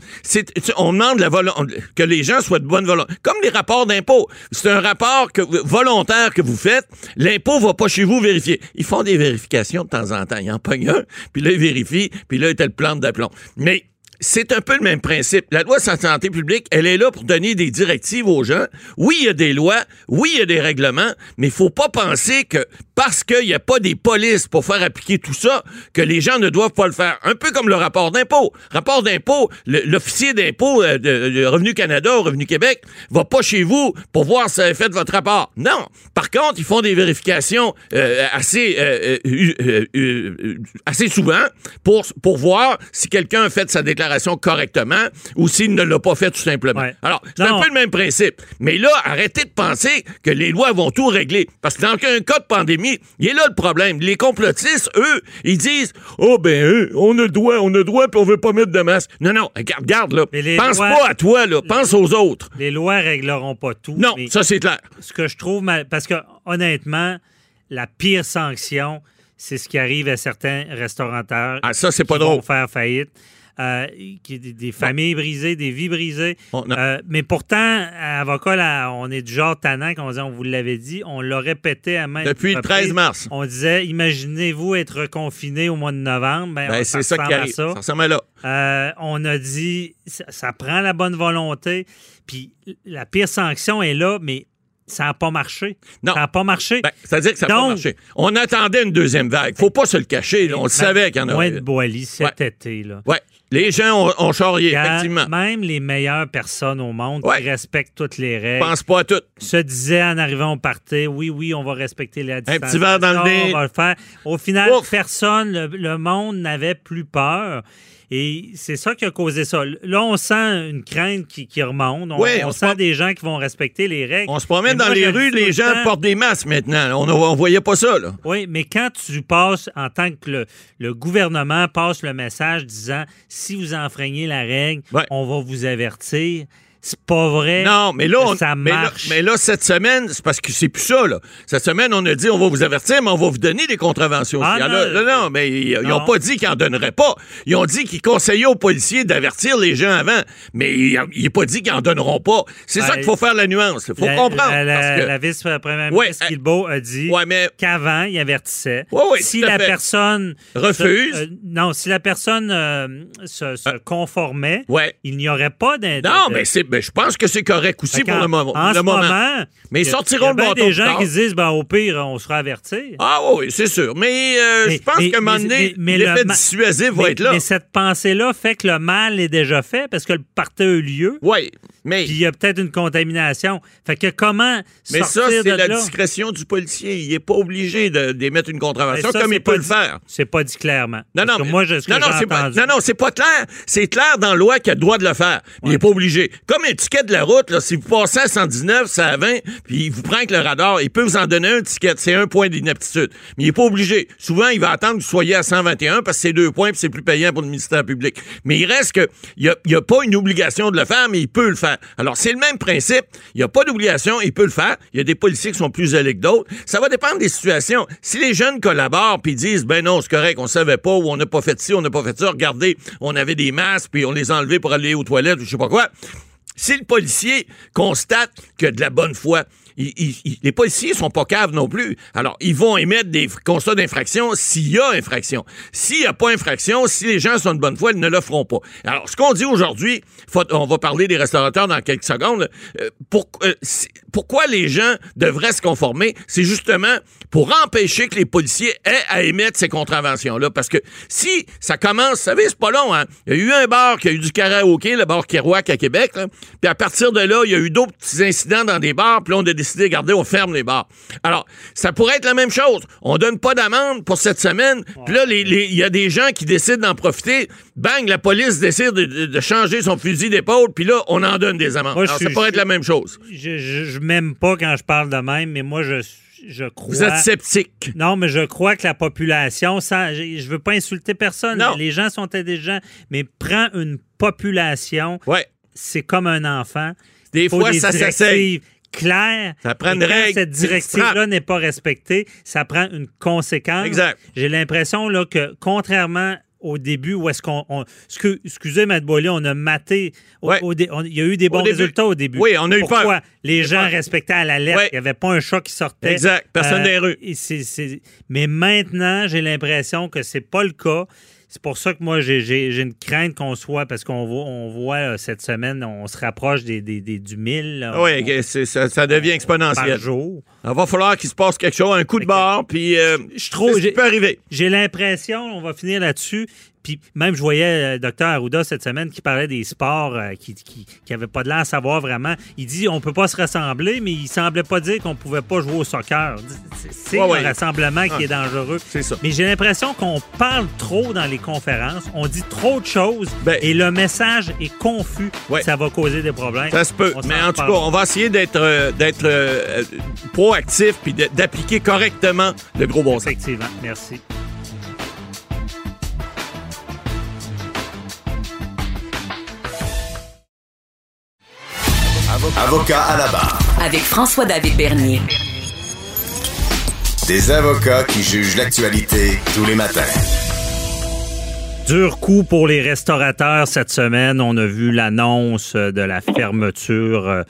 on demande la que les gens soient de bonne volonté. Comme les rapports d'impôt. C'est un rapport que, volontaire que vous faites. L'impôt va pas chez vous vérifier. Ils font des vérifications de temps en temps. Ils en pognent un, puis là, ils vérifient, puis là, il le plante d'aplomb. Mais c'est un peu le même principe. La loi sur santé publique, elle est là pour donner des directives aux gens. Oui, il y a des lois, oui, il y a des règlements, mais il faut pas penser que parce qu'il n'y a pas des polices pour faire appliquer tout ça, que les gens ne doivent pas le faire. Un peu comme le rapport d'impôt. Rapport d'impôt, l'officier d'impôt euh, de, Revenu Canada, Revenu Québec, va pas chez vous pour voir si vous avez fait votre rapport. Non. Par contre, ils font des vérifications assez, euh, euh, assez souvent pour, pour voir si quelqu'un a fait sa déclaration correctement ou s'il ne l'a pas fait tout simplement. Ouais. Alors, c'est un peu le même principe. Mais là, arrêtez de penser que les lois vont tout régler. Parce que dans un cas de pandémie, il est là le problème. Les complotistes, eux, ils disent Oh, ben, eux, on a le droit, on a le droit, puis on veut pas mettre de masque. Non, non, regarde, regarde là. Pense lois- pas à toi, là. Pense aux autres. Les lois régleront pas tout. Non, mais ça, c'est clair. ce que je trouve mal, parce que honnêtement, la pire sanction, c'est ce qui arrive à certains restaurateurs. Ah, ça, c'est pas qui vont drôle. faire faillite. Euh, qui, des, familles brisées, des vies brisées. On Euh, mais pourtant, à avocat, là, on est du genre tannant, qu'on disait, on vous l'avait dit, on l'a répété à même Depuis le 13 mars. On disait, imaginez-vous être confiné au mois de novembre. Ben, Ben, c'est ça qui arrive. ça. Ça ressemble à là. Euh, on a dit, ça, ça prend la bonne volonté. Puis la pire sanction est là, mais ça n'a pas marché. Non. Ça n'a pas marché. Ben, C'est-à-dire que ça n'a pas marché. On attendait une deuxième vague. Faut pas se le cacher. là. On le savait qu'il y en Moins aurait. de Boily cet Ouais. été. Là. Ouais. Les gens ont, ont charrié, Quand effectivement. Même les meilleures personnes au monde Ouais. qui respectent toutes les règles Pense pas à tout. se disaient en arrivant au party, oui, oui, on va respecter la distance. petit verre dans le nez. On va le faire. Au final, Ouf. personne, le, le monde n'avait plus peur. Et c'est ça qui a causé ça. Là, on sent une crainte qui, qui remonte. On, Oui, on on se sent des gens qui vont respecter les règles. On se promène dans les rues, les gens temps. portent des masques maintenant. On ne voyait pas ça, là. Oui, mais quand tu passes, en tant que le, le gouvernement passe le message disant si vous enfreignez la règle, on va vous avertir. C'est pas vrai. Non, mais là, on- ça mais là, marche. mais là, cette semaine, c'est parce que c'est plus ça, là. Cette semaine, on a dit, on va vous avertir, mais on va vous donner des contraventions. Ah, aussi. non, non, non, mais ils n'ont non. pas dit qu'ils en donneraient pas. Ils ont dit qu'ils conseillaient aux policiers d'avertir les gens avant, mais il n'est pas dit qu'ils en donneront pas. C'est ça Ben, qu'il faut faire la nuance. Il faut la, comprendre. La, la- la vice-première Ouais, ministre euh, Guilbeault a dit Ouais, mais- qu'avant, il avertissait. Ouais, ouais, si la fait. personne Refuse. se- euh, non, si la personne euh, se, se conformait, Ouais. il n'y aurait pas d'in- Non, mais c'est, ben, je pense que c'est correct aussi pour le moment. En le ce moment. moment, Mais ils sortiront il y a le des gens tard. qui se disent, ben, au pire, on sera avertis. Ah oui, c'est sûr. Mais, euh, Mais- je pense qu'à un moment donné, le l'effet dissuasif va être là. mais cette pensée-là fait que le mal est déjà fait parce que le party a eu lieu. Oui, mais... Puis il y a peut-être une contamination. Fait que comment Mais ça, c'est de la là? discrétion du policier. Il n'est pas obligé d'émettre une contravention ça, comme il peut le faire. C'est pas dit clairement. Non, non, mais- moi, je, ce non, non, c'est pas, non, non, c'est pas clair. C'est clair dans la loi qu'il a le droit de le faire. Il n'est pas obligé. Comme un ticket de la route, là, si vous passez à 119, c'est à 20, puis il vous prend avec le radar, il peut vous en donner un ticket. C'est un point d'inaptitude. Mais il n'est pas obligé. Souvent, il va attendre que vous soyez à 121 parce que c'est deux points puis c'est plus payant pour le ministère public. Mais il reste que, il n'y a, il y a pas une obligation de le faire, mais il peut le faire. Alors, c'est le même principe. Il n'y a pas d'obligation, il peut le faire. Il y a des policiers qui sont plus allés que d'autres. Ça va dépendre des situations. Si les jeunes collaborent puis disent, ben non, c'est correct, on savait pas, ou on n'a pas fait ci, on n'a pas fait ça, regardez, on avait des masques, puis on les a enlevés pour aller aux toilettes, ou je sais pas quoi. Si le policier constate a de la bonne foi, les policiers sont pas caves non plus. Alors, ils vont émettre des constats d'infraction s'il y a infraction. S'il n'y a pas infraction, si les gens sont de bonne foi, ils ne le feront pas. Alors, ce qu'on dit aujourd'hui, on va parler des restaurateurs dans quelques secondes. euh, pour- euh, pourquoi les gens devraient se conformer? C'est justement pour empêcher que les policiers aient à émettre ces contraventions-là. Parce que si ça commence, vous savez, c'est pas long, hein? Il y a eu un bar qui a eu du karaoké, le bar Kerouac à Québec, là. Puis à partir de là, il y a eu d'autres petits incidents dans des bars, puis là, on a décidé, regardez, on ferme les bars. Alors, ça pourrait être la même chose. On donne pas d'amende pour cette semaine, puis là, il y a des gens qui décident d'en profiter. Bang, la police décide de, de- de changer son fusil d'épaule, puis là, on en donne des amendes. Moi, je Alors, suis- ça pourrait être la même chose. Je, je, je m'aime pas quand je parle de même, mais moi, je, je crois. Vous êtes sceptique. Non, mais je crois que la population, ça, je veux pas insulter personne. Non. Les gens sont intelligents, mais prends une population, Ouais. c'est comme un enfant. Des fois, des ça s'essaye. Ça prend une règle Cette directive-là n'est pas respectée, ça prend une conséquence. Exact. J'ai l'impression là, que, contrairement au début, où est-ce qu'on. on- excu- excusez, Matt Boilly, on a maté. au- Ouais. au dé- on- il y a eu des bons résultats au début. Oui, on a eu Pourquoi? peur. Les gens peur. respectaient à la lettre? Ouais. Il n'y avait pas un chat qui sortait. Exact. Personne dans les rues. Mais maintenant, j'ai l'impression que c'est pas le cas. C'est pour ça que moi, j'ai- une crainte qu'on soit, parce qu'on voit, on voit euh, cette semaine, on se rapproche des, des- des- du 1000 là, Oui, ça, ça devient par exponentiel. jour. Il va falloir qu'il se passe quelque chose, un coup de barre, puis euh, Je trouve- peut arriver. J'ai l'impression, on va finir là-dessus, puis même je voyais le docteur Arruda cette semaine qui parlait des sports euh, qui qui, qui pas de l'air à savoir vraiment. Il dit on peut pas se rassembler, mais il semblait pas dire qu'on pouvait pas jouer au soccer. C'est- Ouais, le ouais. rassemblement qui Ah. est dangereux. C'est ça. Mais j'ai l'impression qu'on parle trop dans les conférences, on dit trop de choses Ben- et le message est confus. Ouais. Ça va causer des problèmes. Ça se peut. On Mais en tout cas, on va essayer d'être euh, d'être euh, euh, proactif puis d'appliquer correctement le gros bon sens. Effectivement, merci. Avocat à la barre. Avec François-David Bernier. Des avocats qui jugent l'actualité tous les matins. Dur coup pour les restaurateurs cette semaine. On a vu l'annonce de la fermeture euh,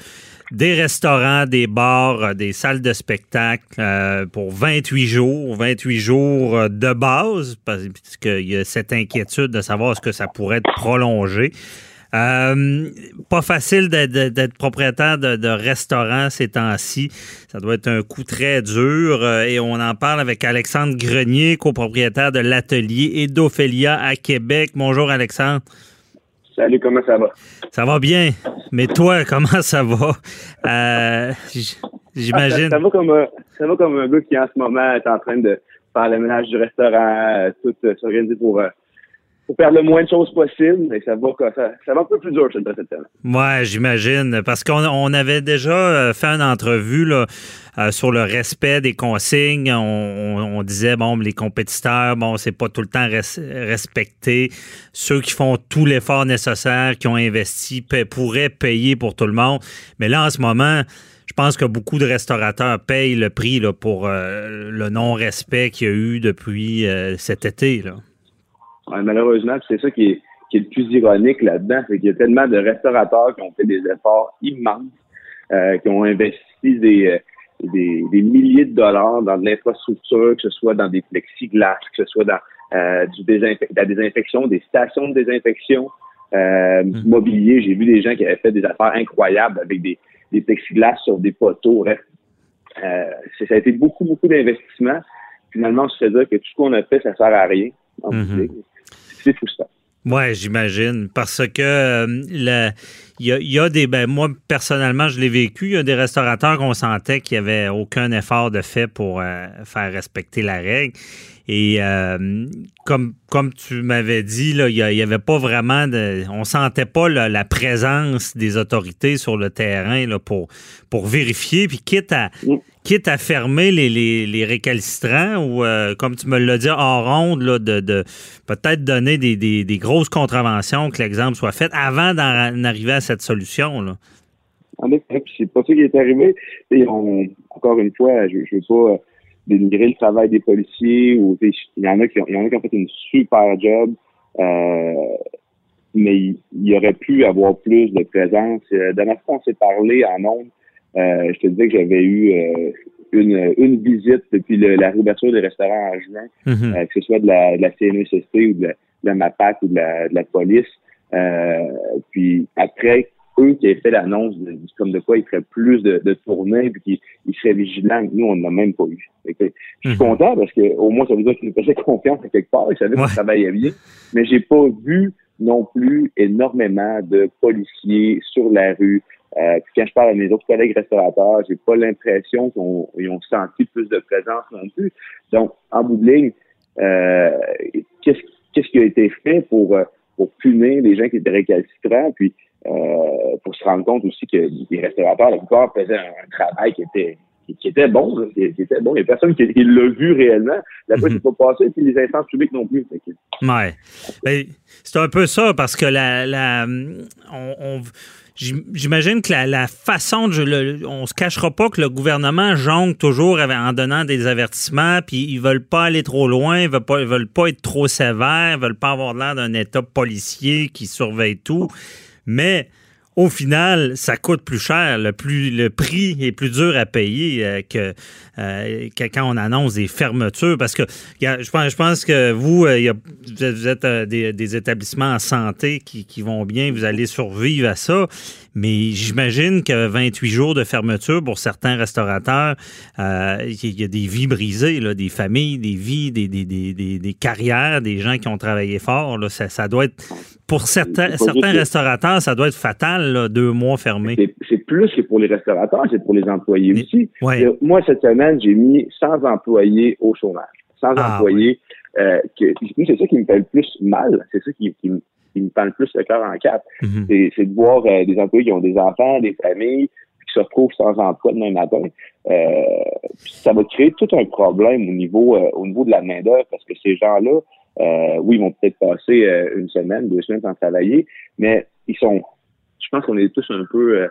des restaurants, des bars, euh, des salles de spectacle euh, pour 28 jours, 28 jours de base, parce qu'il y a cette inquiétude de savoir est-ce que ça pourrait être prolongé. Euh, pas facile d'être- propriétaire de, de restaurant ces temps-ci. Ça doit être un coup très dur. euh, et on en parle avec Alexandre Grenier, copropriétaire de l'atelier et d'Ophélia à Québec. Bonjour Alexandre. Salut, comment ça va? Ça va bien. Mais toi, comment ça va? Euh, J'imagine. Ça, ça va comme un, ça va comme un gars qui en ce moment est en train de faire le ménage du restaurant, euh, tout s'organiser pour faut faire le moins de choses possible, mais ça va, ça, ça va un peu plus dur, cette semaine. Ouais, j'imagine. Parce qu'on on avait déjà euh, fait une entrevue là, euh, sur le respect des consignes. On, disait, bon, les compétiteurs, bon, c'est pas tout le temps respecté. Ceux qui font tout l'effort nécessaire, qui ont investi, pourraient payer pour tout le monde. Mais là, en ce moment, je pense que beaucoup de restaurateurs payent le prix là, pour euh, le non-respect qu'il y a eu depuis cet été. Là malheureusement, c'est ça qui est, qui est le plus ironique là-dedans, c'est qu'il y a tellement de restaurateurs qui ont fait des efforts immenses, euh, qui ont investi des, euh, des, des, milliers de dollars dans de l'infrastructure, que ce soit dans des plexiglas, que ce soit dans euh, du la désinfection, des stations de désinfection, euh, du mm. mobilier. J'ai vu des gens qui avaient fait des affaires incroyables avec des, des plexiglas sur des poteaux. Bref, euh, ça a été beaucoup, beaucoup d'investissements. Finalement, je sais dire que tout ce qu'on a fait, ça sert à rien. Mm-hmm c'est. Oui, j'imagine. Parce que euh, il y, a, des. Ben, moi, personnellement, je l'ai vécu. Il y a des restaurateurs qu'on sentait qu'il n'y avait aucun effort de fait pour euh, faire respecter la règle. Et euh, comme, comme tu m'avais dit, il n'y avait pas vraiment de. On sentait pas la présence des autorités sur le terrain là, pour, pour vérifier. Puis quitte à, quitte à fermer les, les, récalcitrants ou, euh, comme tu me l'as dit en ronde, là, de, de peut-être donner des, des, grosses contraventions, que l'exemple soit fait avant d'en arriver à cette solution. Là. En effet, c'est pas ça qui est arrivé. Et encore une fois, je ne veux pas dénigrer le travail des policiers ou il y en a qui ont, il y en a qui ont fait une super job. Euh, mais il, y aurait pu avoir plus de présence. Euh, dernière fois, on s'est parlé en nombre. Euh, je te disais que j'avais eu euh, une, une visite depuis le, la réouverture des restaurants en juin, mm-hmm. euh, que ce soit de la, de la CNESST ou de la, de la MAPAC ou de la, de la police. puis après eux qui avaient fait l'annonce comme de quoi ils feraient plus de, de tournées puis qu'ils ils seraient vigilants. Nous, on n'a même pas eu. je suis mhm. content parce que au moins ça veut dire qu'ils nous faisaient confiance à quelque part. Ils savaient qu'on travaillait bien. Mais j'ai pas vu non plus énormément de policiers sur la rue. Euh, quand je parle à mes autres collègues restaurateurs, j'ai pas l'impression qu'ils ont senti plus de présence non plus. Donc, en bout de ligne, euh, qu'est-ce, qu'est-ce qui a été fait pour, euh, pour punir les gens qui étaient récalcitrants? Puis euh, pour se rendre compte aussi que les restaurateurs, la plupart, faisaient un, travail qui était qui, était bon, qui, était bon. Il n'y a personne qui, l'a vu réellement. La fois, c'est pas passé, puis les instances publiques non plus. Ouais. Ben, c'est un peu ça, parce que la, la on, J'imagine que la, façon de. Le, on se cachera pas que le gouvernement jongle toujours en donnant des avertissements, puis ils veulent pas aller trop loin, ils veulent pas, ils veulent pas être trop sévères, ils veulent pas avoir l'air d'un État policier qui surveille tout mais au final, ça coûte plus cher. Le, prix est plus dur à payer euh, euh, que, quand on annonce des fermetures. Parce que je, pense, que vous, euh, vous êtes des, établissements en santé qui, vont bien, vous allez survivre à ça. Mais j'imagine que 28 jours de fermeture pour certains restaurateurs, il y a des vies brisées, là, des familles, des vies, des, des, des, des, carrières, des gens qui ont travaillé fort. Là, ça, ça doit être pour certains, certains restaurateurs, ça doit être fatal, deux mois fermés. C'est plus que pour les restaurateurs, c'est pour les employés aussi. Moi, cette semaine, j'ai mis 100 employés au chômage. 100 ah, employés. Euh, c'est ça qui me fait le plus mal. C'est ça qui, qui, me fait le plus le cœur en quatre. Mm-hmm. C'est de voir euh, des employés qui ont des enfants, des familles, qui se retrouvent sans emploi demain matin. Euh, ça va créer tout un problème au niveau, euh, au niveau de la main-d'œuvre parce que ces gens-là, oui, ils vont peut-être passer une semaine, deux semaines sans travailler, mais ils sont, je pense qu'on est tous un peu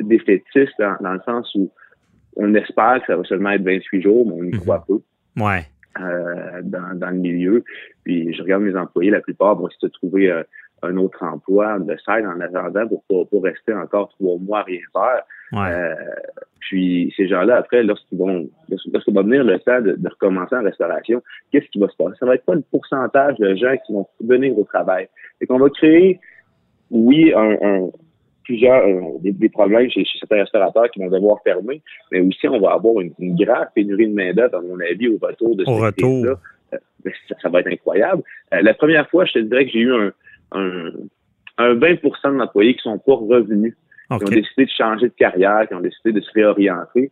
défaitistes dans, le sens où on espère que ça va seulement être 28 jours, mais on y mhm. croit peu. Ouais. Dans, dans le milieu. Puis je regarde mes employés, la plupart vont essayer de trouver un autre emploi de side en attendant pour, pour, rester encore trois mois à rien faire. Euh, puis ces gens-là, après, lorsqu'ils vont, lorsqu'il va venir le temps de, recommencer en restauration, qu'est-ce qui va se passer? Ça va être pas le pourcentage de gens qui vont venir au travail. Et qu'on va créer, oui, un, plusieurs des, problèmes chez, certains restaurateurs qui vont devoir fermer, mais aussi on va avoir une, grave pénurie de main d'œuvre, à mon avis, au retour de retour. là euh, ça, va être incroyable. Euh, la première fois, je te dirais que j'ai eu un, un, un 20 d'employés qui sont pas revenus, qui ont décidé de changer de carrière, qui ont décidé de se réorienter.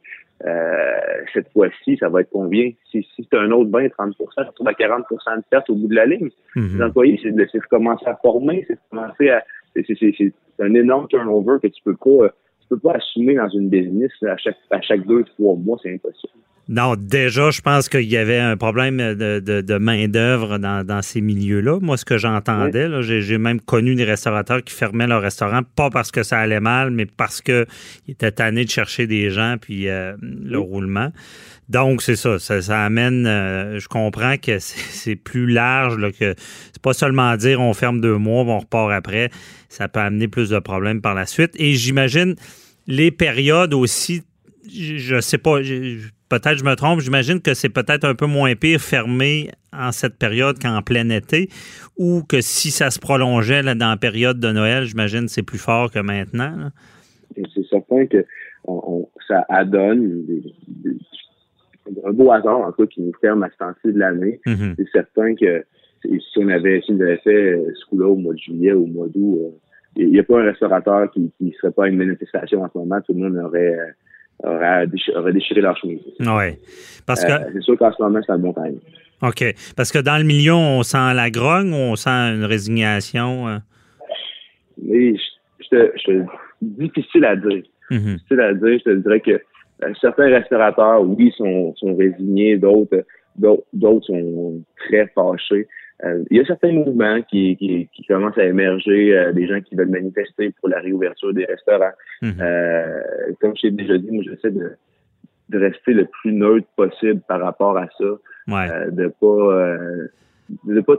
cette fois-ci, ça va être combien? Si, si c'est un autre 20, 30 ça se trouve à 40% de perte au bout de la ligne. Mhm. Les employés, c'est de, de recommencer à former, c'est de commencer à... C'est un énorme turnover que tu peux pas tu peux pas assumer dans une business à chaque, à chaque deux, trois mois, c'est impossible. Non, déjà, je pense qu'il y avait un problème de, de, de main-d'œuvre dans, dans, ces milieux-là. Moi, ce que j'entendais, oui. j'ai même connu des restaurateurs qui fermaient leur restaurant, pas parce que ça allait mal, mais parce qu'ils étaient tannés de chercher des gens puis euh, le oui. roulement. Donc, c'est ça, ça, ça amène, euh, je comprends que c'est plus large, là, que c'est pas seulement dire on ferme deux mois, on repart après. Ça peut amener plus de problèmes par la suite. Et j'imagine les périodes aussi, je, je sais pas, peut-être je me trompe, j'imagine que c'est peut-être un peu moins pire fermé en cette période qu'en plein été, ou que si ça se prolongeait là, dans la période de Noël, j'imagine que c'est plus fort que maintenant. C'est certain que on, on, ça adonne des, des, un beau hasard en tout cas qui nous ferme à ce temps-ci de l'année. Mm -hmm. C'est certain que si on avait, si on avait fait ce coup-là au mois de juillet ou au mois d'août, il n'y a pas un restaurateur qui ne serait pas à une manifestation en ce moment, tout le monde aurait aurait déchiré, leur chemise. Oui. Parce que. Euh, c'est sûr qu'en ce moment, c'est un bon. OK. Parce que dans le milieu, on sent la grogne ou on sent une résignation? Euh? Mais je, te, je te, difficile à dire. Mm -hmm. Difficile à dire. Je te dirais que euh, certains restaurateurs, oui, sont, sont résignés, d'autres d'autres sont très fâchés. Euh, il y a certains mouvements qui, qui, qui commencent à émerger, euh, des gens qui veulent manifester pour la réouverture des restaurants. Mm -hmm. euh, comme je t'ai déjà dit, moi j'essaie de, de rester le plus neutre possible par rapport à ça. Ouais. Euh, de pas de pas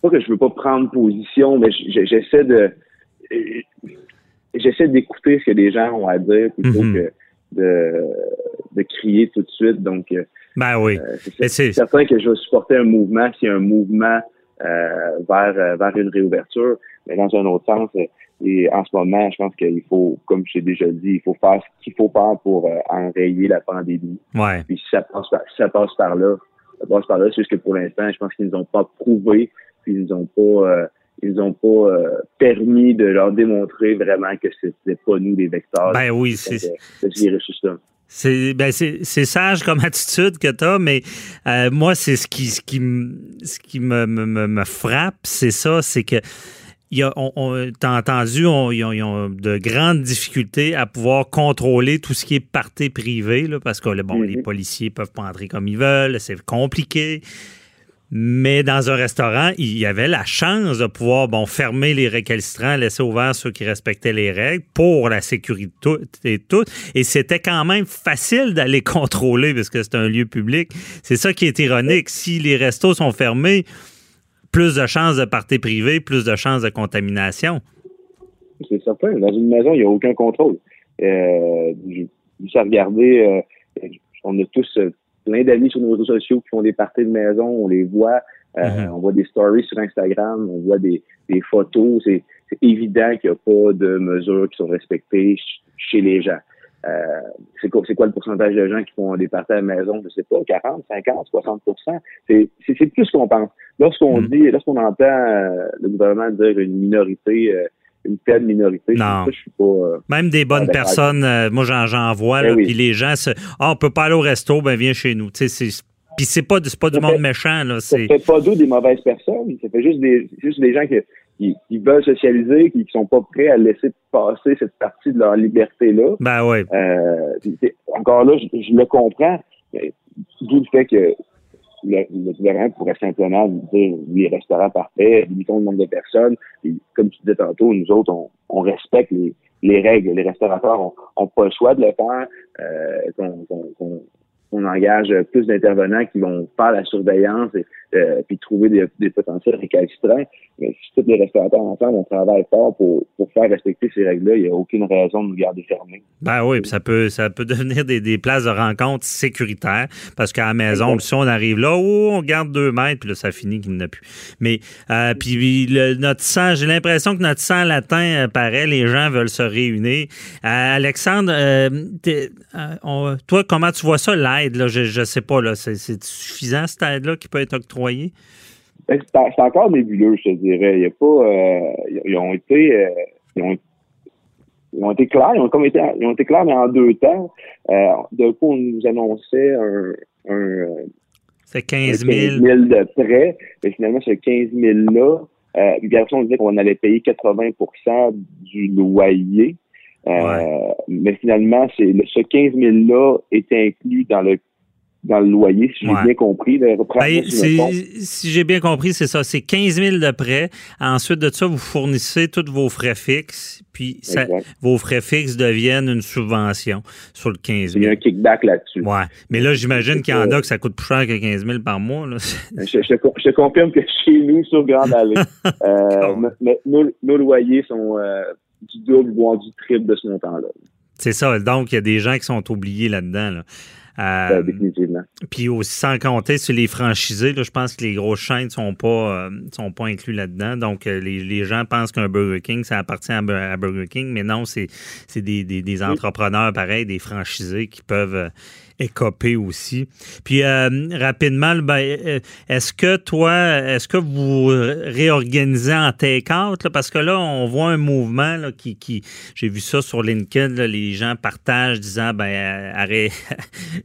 pas que je veux pas prendre position, mais j'essaie de j'essaie d'écouter ce que les gens ont à dire plutôt mm -hmm. que de, de crier tout de suite. Donc ben oui. Euh, c'est certain que je vais supporter un mouvement s'il y a un mouvement euh, vers, vers une réouverture. Mais dans un autre sens, et en ce moment, je pense qu'il faut, comme j'ai déjà dit, il faut faire ce qu'il faut faire pour euh, enrayer la pandémie. Ouais. Puis si ça passe par, si ça passe par là, ça passe par là. C'est juste que pour l'instant, je pense qu'ils nous ont pas prouvé, puis ils nous ont pas euh, ils ont pas euh, permis de leur démontrer vraiment que c'était pas nous les vecteurs. Ben oui, c'est ce virus-là. C'est ben c'est sage comme attitude que tu as, mais euh, moi, c'est ce qui, ce qui, ce qui me, me, me frappe, c'est ça, c'est que il y a, on, on t'as entendu, on, ils, ont, ils, ont, de grandes difficultés à pouvoir contrôler tout ce qui est partie privée, là, parce que bon, mm -hmm. les policiers peuvent pas entrer comme ils veulent, c'est compliqué. Mais dans un restaurant, il y avait la chance de pouvoir bon, fermer les récalcitrants, laisser ouverts ceux qui respectaient les règles pour la sécurité et tout. Et c'était quand même facile d'aller contrôler parce que c'est un lieu public. C'est ça qui est ironique. Si les restos sont fermés, plus de chances de parties privées, plus de chances de contamination. C'est certain. Dans une maison, il n'y a aucun contrôle. Euh, juste à regarder, euh, on a tous plein d'amis sur nos réseaux sociaux qui font des parties de maison, on les voit, euh, mm -hmm. on voit des stories sur Instagram, on voit des, des photos. C'est évident qu'il n'y a pas de mesures qui sont respectées chez les gens. Euh, c'est quoi, quoi le pourcentage de gens qui font des parties à la maison? Je sais pas, 40, 50, 60% C'est plus qu'on pense. Lorsqu'on mm -hmm. dit, lorsqu'on entend euh, le gouvernement dire une minorité, euh, une faible minorité. Non. Ça, je suis pas, euh, Même des bonnes personnes, euh, moi j'en vois, ben là, oui. puis les gens, se, ah, on peut pas aller au resto, ben viens chez nous. Puis c'est pas, pas du ça monde fait, méchant. Là, ça fait pas d'eux des mauvaises personnes. Ça fait juste des, juste des gens qui, qui, qui, veulent socialiser, qui, qui sont pas prêts à laisser passer cette partie de leur liberté-là. Ben oui. Euh, encore là, je, je le comprends. D'où le fait que le, le, gouvernement pourrait simplement dire les restaurants parfaits, limitons le nombre de personnes. Comme tu disais tantôt, nous autres, on, on respecte les, les, règles. Les restaurateurs n'ont pas le choix de le faire. Euh, qu'on qu on engage plus d'intervenants qui vont faire la surveillance et euh, puis trouver des, des, potentiels récalcitrants. Mais si tous les restaurateurs ensemble, on travaille fort pour, pour faire respecter ces règles-là, il n'y a aucune raison de nous garder fermés. Ben oui, puis ça peut, ça peut devenir des, des places de rencontre sécuritaires parce qu'à la maison, si on arrive là, oh, on garde deux mètres, puis là, ça finit qu'il n'y en a plus. Mais euh, puis le, notre sang, j'ai l'impression que notre sang latin paraît, les gens veulent se réunir. Euh, Alexandre, toi, comment tu vois ça, Là? Je ne sais pas, là, c'est suffisant cette aide-là qui peut être octroyée? C'est encore nébuleux, je te dirais. Il y a pas. Euh, ils ont été. Euh, ils ont, ils ont été clairs, ils ont comme été, ils ont été clairs, mais en deux temps. Euh, D'un coup, on nous annonçait un, un, c'est 15 000. 000 de prêt, mais finalement, ce 15 000-là, euh, puis après, on disait qu'on allait payer 80% du loyer. Euh, Mais finalement, c'est ce 15 000-là était inclus dans le dans le loyer, si j'ai bien compris. Ben, si, j'ai bien compris, c'est ça. C'est 15 000 de prêt. Ensuite de ça, vous fournissez tous vos frais fixes, puis ça, vos frais fixes deviennent une subvention sur le 15 000. Il y a un kickback là-dessus. Ouais. Mais là, j'imagine qu'il y en a que ça coûte plus cher que 15 000 par mois. Là. Je, je, je, confirme que chez nous, sur Grande Allée, euh, nos, nos, loyers sont euh, du double, voire du triple de ce montant-là. C'est ça. Donc, il y a des gens qui sont oubliés là-dedans. Là. Euh, définitivement. Puis aussi, sans compter sur les franchisés, là, je pense que les grosses chaînes ne sont, pas, euh, sont pas inclus là-dedans. Donc, euh, les, les, gens pensent qu'un Burger King, ça appartient à, Burger King, mais non, c'est des, des, des, entrepreneurs pareils, des franchisés qui peuvent écopé aussi. Puis euh, rapidement, ben, est-ce que toi, est-ce que vous réorganisez en take-out? Parce que là, on voit un mouvement là, qui, qui j'ai vu ça sur LinkedIn, là, les gens partagent disant ben arrête,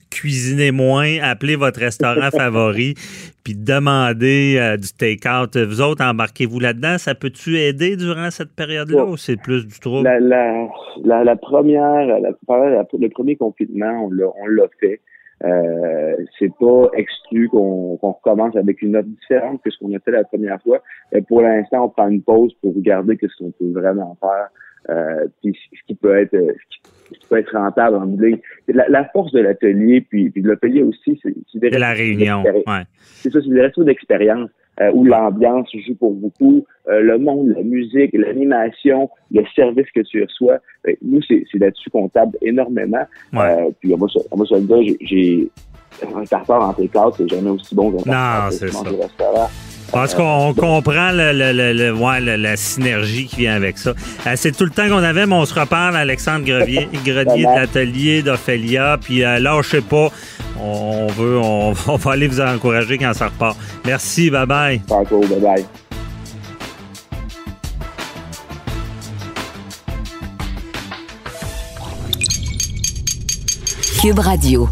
cuisinez moins, appelez votre restaurant favori, puis demandez du take-out. Vous autres, embarquez-vous là-dedans? Ça peut-tu aider durant cette période-là ou c'est plus du trouble? La, la, la, première, le premier confinement, on l'a fait. Euh, c'est pas exclu qu'on recommence avec une note différente que ce qu'on a fait la première fois. Mais pour l'instant, on prend une pause pour regarder ce qu'on peut vraiment faire. Euh, puis ce qui peut être ce qui peut être rentable en ligne. La, la force de l'atelier, puis, puis de l'atelier aussi, c'est la réunion. Ouais. C'est ça, c'est des restos d'expérience. Euh, où l'ambiance joue pour beaucoup, euh, le monde, la musique, l'animation, le service que tu reçois. Ben, nous, c'est là-dessus qu'on table énormément. Euh, puis on va, se, on va se le dire, j'ai un tartare en T4, c'est jamais aussi bon qu'un tartare non, c'est ça. Parce qu'on comprend le, le, le, ouais, la synergie qui vient avec ça. Euh, c'est tout le temps qu'on avait, mais on se reparle, Alexandre Grenier, Grenier de l'atelier d'Ophélia. Puis euh, là, je sais pas, on veut, on, on, va aller vous encourager quand ça repart. Merci, bye bye. bye bye. Cube Radio.